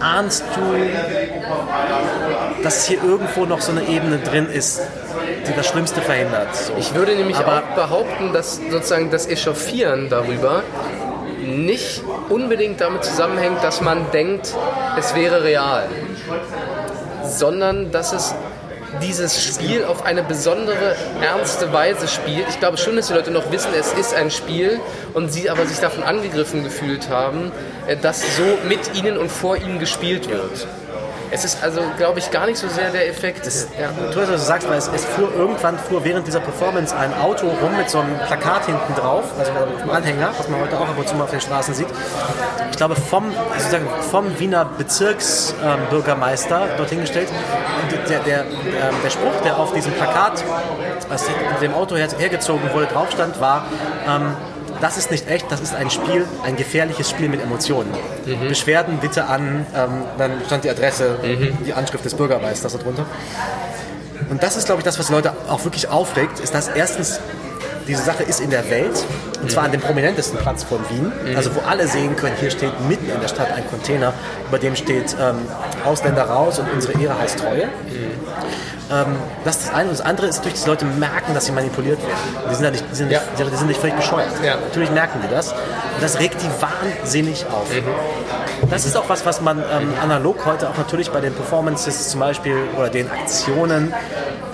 ahnst du, dass hier irgendwo noch so eine Ebene drin ist, die das Schlimmste verhindert. So. Ich würde nämlich Aber auch behaupten, dass sozusagen das Echauffieren darüber nicht unbedingt damit zusammenhängt, dass man denkt, es wäre real, sondern dass es dieses Spiel auf eine besondere, ernste Weise spielt. Ich glaube schon, dass die Leute noch wissen, es ist ein Spiel und sie aber sich davon angegriffen gefühlt haben, äh, dass so mit ihnen und vor ihnen gespielt wird. Es ist also, glaube ich, gar nicht so sehr der Effekt. Das, ja. Du, du sagst, weil es, es, fuhr irgendwann fuhr während dieser Performance ein Auto rum mit so einem Plakat hinten drauf, also auf dem Anhänger, was man heute auch ab und zu mal auf den Straßen sieht. Ich glaube, vom, sozusagen vom Wiener Bezirksbürgermeister ähm, gestellt. Der, der, ähm, der, Spruch, der auf diesem Plakat, was dem Auto her, hergezogen wurde, drauf stand, war, ähm, das ist nicht echt, das ist ein Spiel, ein gefährliches Spiel mit Emotionen. Mhm. Beschwerden bitte an, ähm, dann stand die Adresse, mhm. die Anschrift des Bürgermeisters darunter. Und das ist, glaube ich, das, was Leute auch wirklich aufregt, ist, dass erstens diese Sache ist in der Welt, und zwar an dem prominentesten Platz von Wien, mhm. also wo alle sehen können, hier steht mitten in der Stadt ein Container, über dem steht ähm, Ausländer raus und unsere Ehre heißt Treue. Mhm. Ähm, das ist das eine. Und das andere ist natürlich, dass die Leute merken, dass sie manipuliert werden. Die sind, ja nicht, die sind, ja. nicht, die sind nicht völlig bescheuert. Ja. Natürlich merken die das. Und das regt die wahnsinnig auf. Mhm. Das ist auch was, was man ähm, analog heute auch natürlich bei den Performances zum Beispiel oder den Aktionen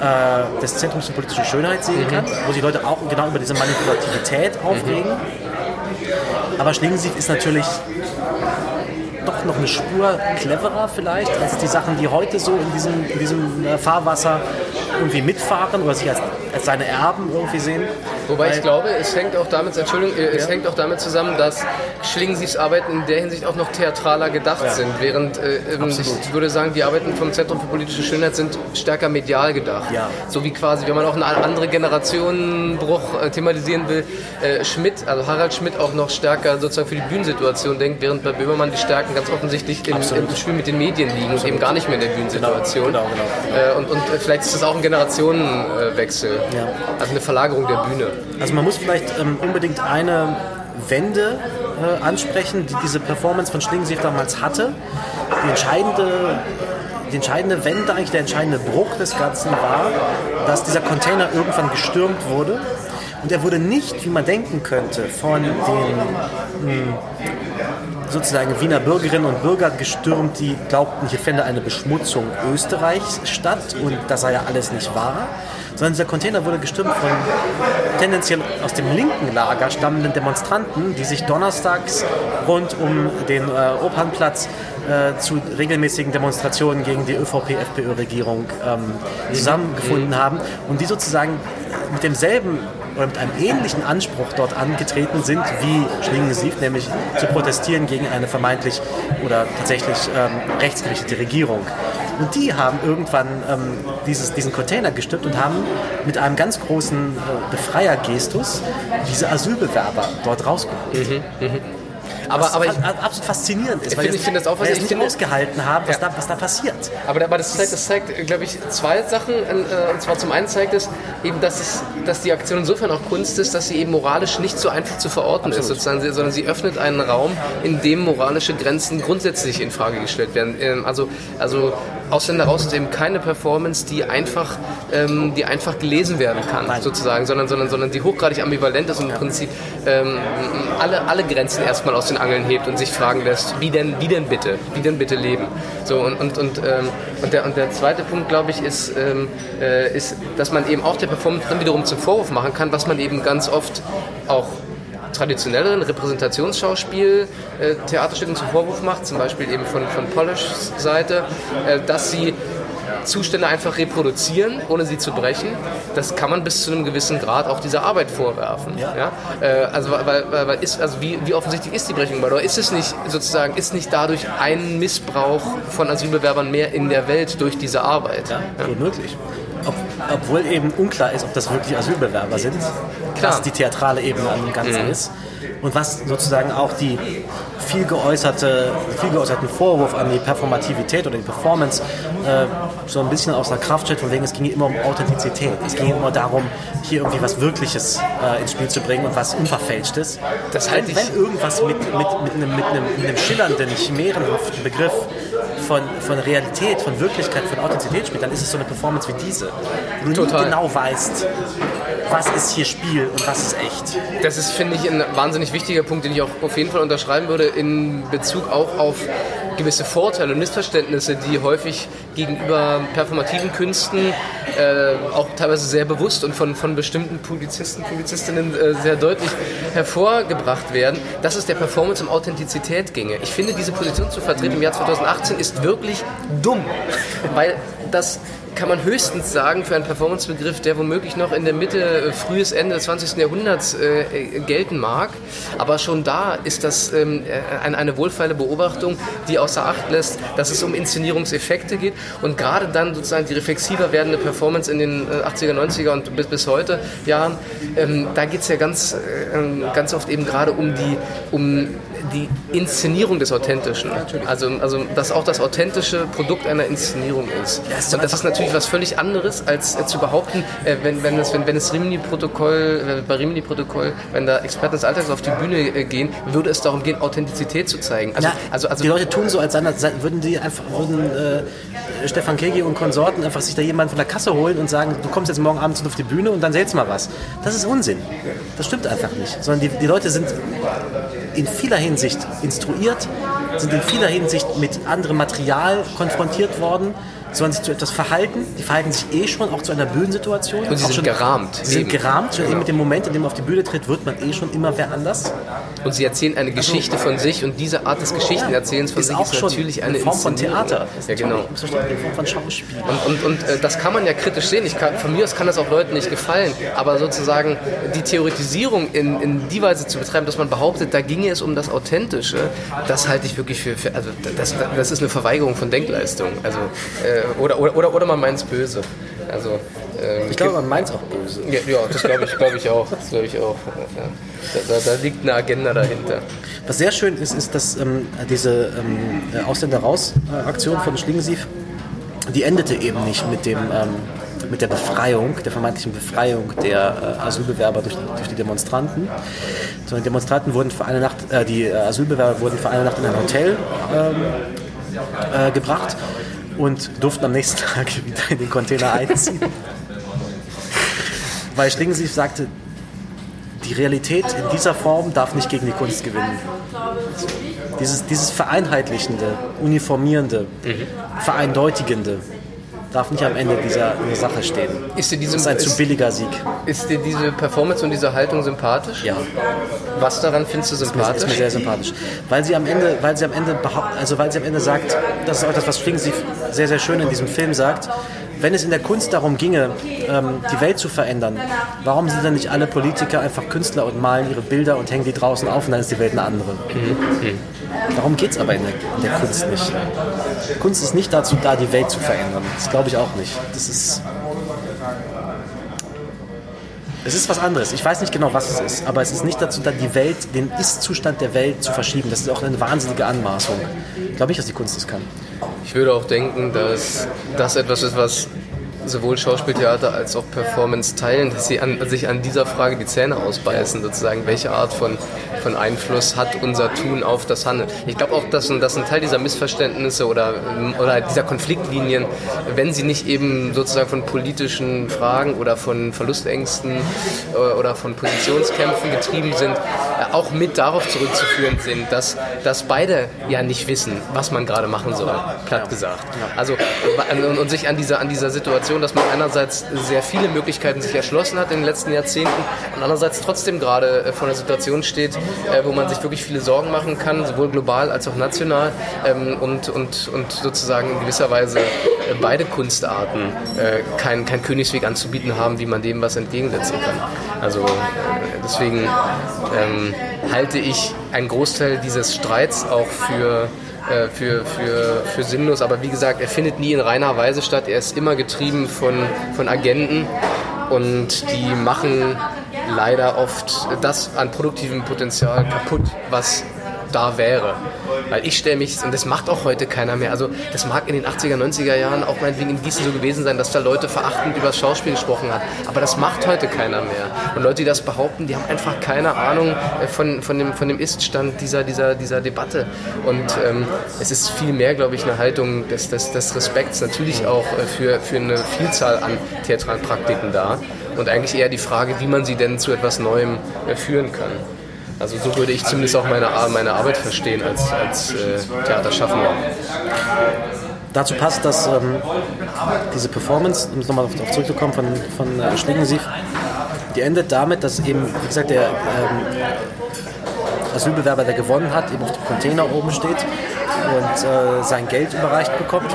äh, des Zentrums für politische Schönheit sehen mhm. kann, wo sich Leute auch genau über diese Manipulativität aufregen. Mhm. Aber Schlingensief ist natürlich doch noch eine Spur cleverer vielleicht als die Sachen, die heute so in diesem, in diesem äh, Fahrwasser irgendwie mitfahren oder sich als, als seine Erben irgendwie sehen. Wobei Weil, ich glaube, es hängt auch damit, Entschuldigung, äh, es ja. hängt auch damit zusammen, dass Schlingensiefs Arbeiten in der Hinsicht auch noch theatraler gedacht ja. sind, während äh, ähm, ich würde sagen, die Arbeiten vom Zentrum für politische Schönheit sind stärker medial gedacht. Ja. So wie quasi, wenn man auch einen anderen Generationenbruch äh, thematisieren will, äh, Schmidt, also Harald Schmidt auch noch stärker sozusagen für die Bühnensituation denkt, während bei Böhmermann die Stärken ganz offensichtlich im, im Spiel mit den Medien liegen Absolut. und eben gar nicht mehr in der Bühnensituation. Genau, genau, genau. Äh, und, und vielleicht ist das auch ein Generationenwechsel, also eine Verlagerung der Bühne. Also man muss vielleicht ähm, unbedingt eine Wende äh, ansprechen, die diese Performance von Schlingensief damals hatte. Die entscheidende, die entscheidende Wende, eigentlich der entscheidende Bruch des Ganzen war, dass dieser Container irgendwann gestürmt wurde Und er wurde nicht, wie man denken könnte, von den mh, sozusagen Wiener Bürgerinnen und Bürger gestürmt, die glaubten, hier fände eine Beschmutzung Österreichs statt und das sei ja alles nicht wahr, sondern dieser Container wurde gestürmt von tendenziell aus dem linken Lager stammenden Demonstranten, die sich donnerstags rund um den äh, Opernplatz äh, zu regelmäßigen Demonstrationen gegen die ÖVP-FPÖ-Regierung ähm, zusammengefunden haben und die sozusagen mit demselben oder mit einem ähnlichen Anspruch dort angetreten sind wie Schlingensief, nämlich zu protestieren gegen eine vermeintlich oder tatsächlich ähm, rechtsgerichtete Regierung. Und die haben irgendwann ähm, dieses, diesen Container gestippt und haben mit einem ganz großen äh, Befreiergestus diese Asylbewerber dort rausgeholt. Mhm, mh. Aber, was aber ich, absolut faszinierend ist, weil ich finde das auch, was ich nicht ausgehalten haben, was, ja. da, was da passiert. Aber, aber das zeigt, das zeigt glaube ich, zwei Sachen. Äh, und zwar zum einen zeigt es eben, dass, es, dass die Aktion insofern auch Kunst ist, dass sie eben moralisch nicht so einfach zu verorten absolut. ist, sozusagen, sondern sie öffnet einen Raum, in dem moralische Grenzen grundsätzlich in Frage gestellt werden. Ähm, also, also Ausländer raus ist eben keine Performance, die einfach, ähm, die einfach gelesen werden kann, Nein. sozusagen, sondern, sondern, sondern die hochgradig ambivalent ist und im Prinzip ähm, alle, alle Grenzen erstmal aus den Angeln hebt und sich fragen lässt, wie denn, wie denn bitte, wie denn bitte leben. So, und, und, und, ähm, und, der, und der zweite Punkt, glaube ich, ist, ähm, äh, ist, dass man eben auch der Performance dann wiederum zum Vorwurf machen kann, was man eben ganz oft auch traditionelleren Repräsentationsschauspiel äh, Theaterstücken zum Vorwurf macht, zum Beispiel eben von, von Polish Seite, äh, dass sie Zustände einfach reproduzieren, ohne sie zu brechen. Das kann man bis zu einem gewissen Grad auch dieser Arbeit vorwerfen. Ja. ja? Äh, also, weil, weil, weil ist, also wie, wie offensichtlich ist die Brechung? Oder ist es nicht sozusagen, ist nicht dadurch ein Missbrauch von Asylbewerbern mehr in der Welt durch diese Arbeit? Ja, ja. möglich. Ob, obwohl eben unklar ist, ob das wirklich Asylbewerber sind, Klar. was die theatrale Ebene am Ganzen mhm. ist und was sozusagen auch die viel, geäußerte, viel geäußerten Vorwurf an die Performativität oder die Performance äh, so ein bisschen aus der Kraft stellt, von wegen es ging immer um Authentizität. Es ging immer darum, hier irgendwie was Wirkliches äh, ins Spiel zu bringen und was Unverfälschtes. Das wenn, wenn irgendwas mit, mit, mit, einem, mit, einem, mit einem schillernden, chimärenhaften Begriff von, von Realität, von Wirklichkeit, von Authentizität spielt, dann ist es so eine Performance wie diese. Wo du Total. nie genau weißt, was ist hier Spiel und was ist echt. Das ist, finde ich, ein wahnsinnig wichtiger Punkt, den ich auch auf jeden Fall unterschreiben würde in Bezug auch auf gewisse Vorteile und Missverständnisse, die häufig gegenüber performativen Künsten äh, auch teilweise sehr bewusst und von, von bestimmten Publizisten, Publizistinnen äh, sehr deutlich hervorgebracht werden, dass es der Performance um Authentizität ginge. Ich finde, diese Position zu vertreten im Jahr 2018 ist wirklich dumm, weil das kann man höchstens sagen für einen Performancebegriff, der womöglich noch in der Mitte, äh, frühes Ende des 20. Jahrhunderts äh, äh, gelten mag. Aber schon da ist das ähm, äh, eine, wohlfeile Beobachtung, die außer Acht lässt, dass es um Inszenierungseffekte geht und gerade dann sozusagen die reflexiver werdende Performance in den 80er, 90er und bis, bis heute Jahren, ähm, da geht es ja ganz, äh, ganz oft eben gerade um die, um die Inszenierung des Authentischen. Also, also dass auch das authentische Produkt einer Inszenierung ist. Und das ist natürlich was völlig anderes, als äh, zu behaupten, äh, wenn, wenn, es, wenn, wenn es Rimini-Protokoll, äh, bei Rimini-Protokoll, wenn da Experten des Alltags auf die Bühne äh, gehen, würde es darum gehen, Authentizität zu zeigen. Also, ja, also, also die Leute tun so, als würden die einfach, würden äh, Stefan Kegi und Konsorten einfach sich da jemanden von der Kasse holen und sagen, du kommst jetzt morgen Abend auf die Bühne und dann selbst mal was. Das ist Unsinn. Das stimmt einfach nicht. Sondern die, die Leute sind in vieler Hinsicht instruiert, sind in vieler Hinsicht mit anderem Material konfrontiert worden sollen sich zu etwas verhalten. Die verhalten sich eh schon auch zu einer Bühnensituation. Und sie sind schon, gerahmt. Sie sind gerahmt. Schon genau. mit dem Moment, in dem man auf die Bühne tritt, wird man eh schon immer wer anders. Und sie erzählen eine also, Geschichte von sich und diese Art des Geschichtenerzählens von ist sich ist natürlich eine, eine Form von Theater. Ja, genau. Eine Form von Schauspiel. Und, und, und äh, das kann man ja kritisch sehen. Ich kann, von mir aus kann das auch Leuten nicht gefallen. Aber sozusagen die Theoretisierung in, in die Weise zu betreiben, dass man behauptet, da ginge es um das Authentische, das halte ich wirklich für, für also das, das ist eine Verweigerung von Denkleistung. Also, äh, oder, oder, oder, oder man meint es böse. Also, ähm, ich glaube, man meint es auch böse. Ja, ja das glaube ich, glaub ich auch. Das glaube ich auch. Ja. Da, da, da, liegt eine Agenda dahinter. Was sehr schön ist, ist, dass ähm, diese ähm, Ausländer-Raus-Aktion von Schlingensief, die endete eben nicht mit dem ähm, mit der Befreiung, der vermeintlichen Befreiung der äh, Asylbewerber durch, durch, die Demonstranten. Sondern die Demonstranten wurden für eine Nacht, äh, die äh, Asylbewerber wurden für eine Nacht in ein Hotel ähm, äh, gebracht und durften am nächsten Tag wieder in den Container einziehen. Weil Schlingensief sagte, die Realität in dieser Form darf nicht gegen die Kunst gewinnen. Dieses, dieses Vereinheitlichende, Uniformierende, mhm. Vereindeutigende darf nicht am Ende dieser, dieser Sache stehen. Ist dir diese, das ist ein zu billiger Sieg. Ist dir diese Performance und diese Haltung sympathisch? Ja. Was daran findest du sympathisch? Ist mir, ist mir sehr sympathisch. Weil sie am Ende, weil sie am Ende, also weil sie am Ende sagt, das ist auch das, was Schlingensief sehr, sehr schön in diesem Film sagt, wenn es in der Kunst darum ginge, ähm, die Welt zu verändern, warum sind dann nicht alle Politiker einfach Künstler und malen ihre Bilder und hängen die draußen auf und dann ist die Welt eine andere? Mhm. Darum geht es aber in der, in der, Kunst nicht. Kunst ist nicht dazu da, die Welt zu verändern. Das glaube ich auch nicht. Das ist. Es ist was anderes. Ich weiß nicht genau, was es ist, aber es ist nicht dazu da, die Welt, den Ist-Zustand der Welt zu verschieben. Das ist auch eine wahnsinnige Anmaßung. Ich glaube nicht, dass die Kunst das kann. Ich würde auch denken, dass das etwas ist, was sowohl Schauspieltheater als auch Performance teilen, dass sie an, sich an dieser Frage die Zähne ausbeißen, sozusagen, welche Art von, von Einfluss hat unser Tun auf das Handeln. Ich glaube auch, dass, dass ein Teil dieser Missverständnisse oder, oder dieser Konfliktlinien, wenn sie nicht eben sozusagen von politischen Fragen oder von Verlustängsten äh, oder von Positionskämpfen getrieben sind, auch mit darauf zurückzuführen sind, dass, dass beide ja nicht wissen, was man gerade machen soll, platt gesagt. Also und, und sich an dieser, an dieser Situation, dass man einerseits sehr viele Möglichkeiten sich erschlossen hat in den letzten Jahrzehnten und andererseits trotzdem gerade äh, vor einer Situation steht, äh, wo man sich wirklich viele Sorgen machen kann, sowohl global als auch national ähm, und, und, und sozusagen in gewisser Weise äh, beide Kunstarten kein, kein Königsweg anzubieten haben, wie man dem was entgegensetzen kann. Also deswegen ähm, halte ich einen Großteil dieses Streits auch für, äh, für, für, für sinnlos. Aber wie gesagt, er findet nie in reiner Weise statt. Er ist immer getrieben von, von Agenten und die machen leider oft das an produktivem Potenzial kaputt, was da wäre. Weil ich stelle mich, und das macht auch heute keiner mehr, also das mag in den 80er, 90er Jahren auch meinetwegen in Gießen so gewesen sein, dass da Leute verachtend über das Schauspiel gesprochen hat, aber das macht heute keiner mehr. Und Leute, die das behaupten, die haben einfach keine Ahnung äh, von, von dem, von dem Iststand dieser, dieser, dieser Debatte. Und ähm, es ist viel mehr, glaube ich, eine Haltung des, des, des Respekts natürlich auch äh, für, für eine Vielzahl an theatralen Praktiken da und eigentlich eher die Frage, wie man sie denn zu etwas Neuem äh, führen kann. Also so würde ich zumindest auch meine, meine Arbeit verstehen als, als äh, Theaterschaffender. Dazu passt, dass ähm, diese Performance, um nochmal darauf zurückzukommen, von, von äh, Schlingensief, die endet damit, dass eben, wie gesagt, der ähm, Asylbewerber, der gewonnen hat, eben auf dem Container oben steht und äh, sein Geld überreicht bekommt.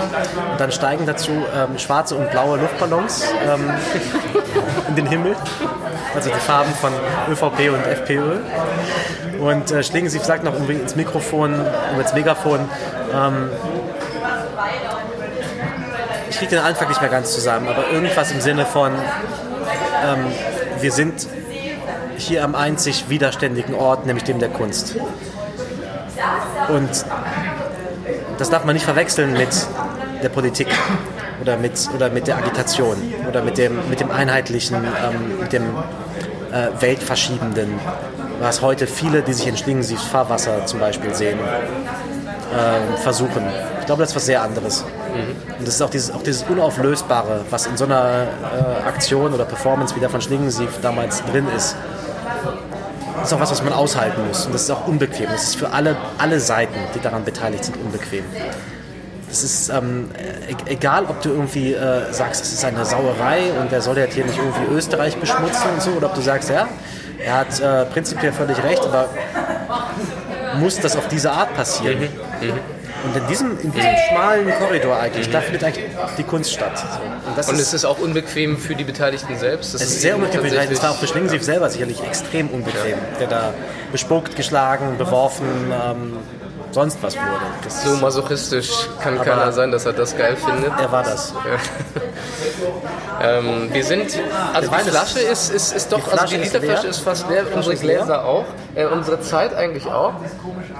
Und dann steigen dazu ähm, schwarze und blaue Luftballons ähm, in den Himmel also die Farben von ÖVP und FPÖ. Und äh, Schlingensief sagt noch ins Mikrofon, ins Megafon, ähm, ich kriege den Anfang nicht mehr ganz zusammen, aber irgendwas im Sinne von, ähm, wir sind hier am einzig widerständigen Ort, nämlich dem der Kunst. Und das darf man nicht verwechseln mit der Politik oder mit, oder mit der Agitation oder mit dem, mit dem einheitlichen, ähm, mit dem äh, weltverschiebenden, was heute viele, die sich in Schlingensiefs Fahrwasser zum Beispiel sehen, äh, versuchen. Ich glaube, das ist was sehr anderes. Mhm. Und das ist auch dieses, auch dieses Unauflösbare, was in so einer äh, Aktion oder Performance wie der von Schlingensief damals drin ist. Das ist auch was, was man aushalten muss. Und das ist auch unbequem. Das ist für alle, alle Seiten, die daran beteiligt sind, unbequem. Das ist ähm, e-, egal, ob du irgendwie äh, sagst, es ist eine Sauerei und der soll jetzt hier nicht irgendwie Österreich beschmutzen und so, oder ob du sagst, ja, er hat äh, prinzipiell völlig recht, aber muss das auf diese Art passieren? Mhm. Mhm. Und in diesem, in diesem schmalen Korridor eigentlich, mhm. da findet eigentlich die Kunst statt. Und, und es ist auch unbequem für die Beteiligten selbst? Das es ist sehr unbequem für die Beteiligten. Es war auch für Schlingensief selber sicherlich extrem unbequem. Ja. Der da bespuckt, geschlagen, beworfen, ähm, sonst was wurde. Das so masochistisch kann keiner sein, dass er das geil findet. Er war das. ähm, wir sind, also die Flasche ist, ist, ist doch, die also die Literflasche ist, ist fast leer, unsere Gläser auch, äh, unsere Zeit eigentlich auch.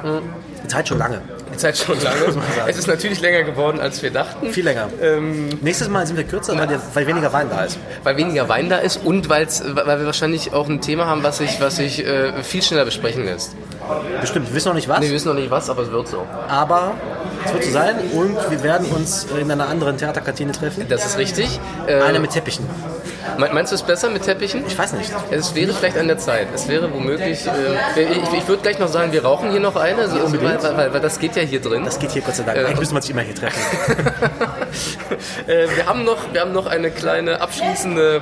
Mhm. Die Zeit schon lange. die Zeit schon lange. Es ist natürlich länger geworden, als wir dachten. Viel länger. Ähm, Nächstes Mal sind wir kürzer, weil, weil, weniger Wein da ist. Weil weniger Wein da ist und weil wir wahrscheinlich auch ein Thema haben, was sich, was sich äh, viel schneller besprechen lässt. Bestimmt, wir wissen noch nicht was. Nee, wir wissen noch nicht was, aber es wird so. Aber es wird so sein und wir werden uns in einer anderen Theaterkantine treffen. Das ist richtig. Eine mit Teppichen. Meinst du es besser mit Teppichen? Ich weiß nicht. Es wäre vielleicht an der Zeit. Es wäre womöglich. Äh, ich, ich würde gleich noch sagen, wir rauchen hier noch eine, so, weil, weil, weil, das geht ja hier drin. Das geht hier Gott sei Dank. Äh, Eigentlich müsste man sich immer hier treffen. äh, wir, haben noch, wir haben noch eine kleine abschließende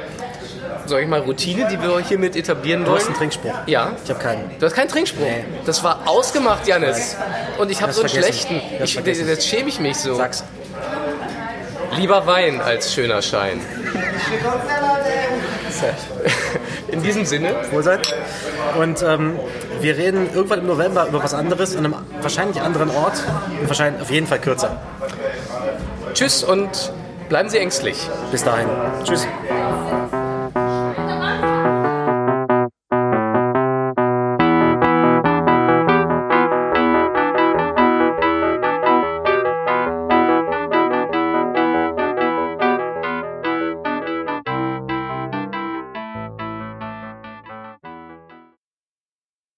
sag ich mal, Routine, die wir hiermit etablieren wollen. Du hast einen Trinkspruch. Ja. Ich habe keinen. Du hast keinen Trinkspruch. Nee. Das war ausgemacht, Janis. Und ich habe so einen schlechten. Ich, jetzt schäme ich mich so. Sag's. Lieber Wein als schöner Schein. In diesem Sinne. Wohlsein. Und ähm, wir reden irgendwann im November über was anderes, an einem wahrscheinlich anderen Ort und wahrscheinlich auf jeden Fall kürzer. Tschüss und bleiben Sie ängstlich. Bis dahin. Tschüss.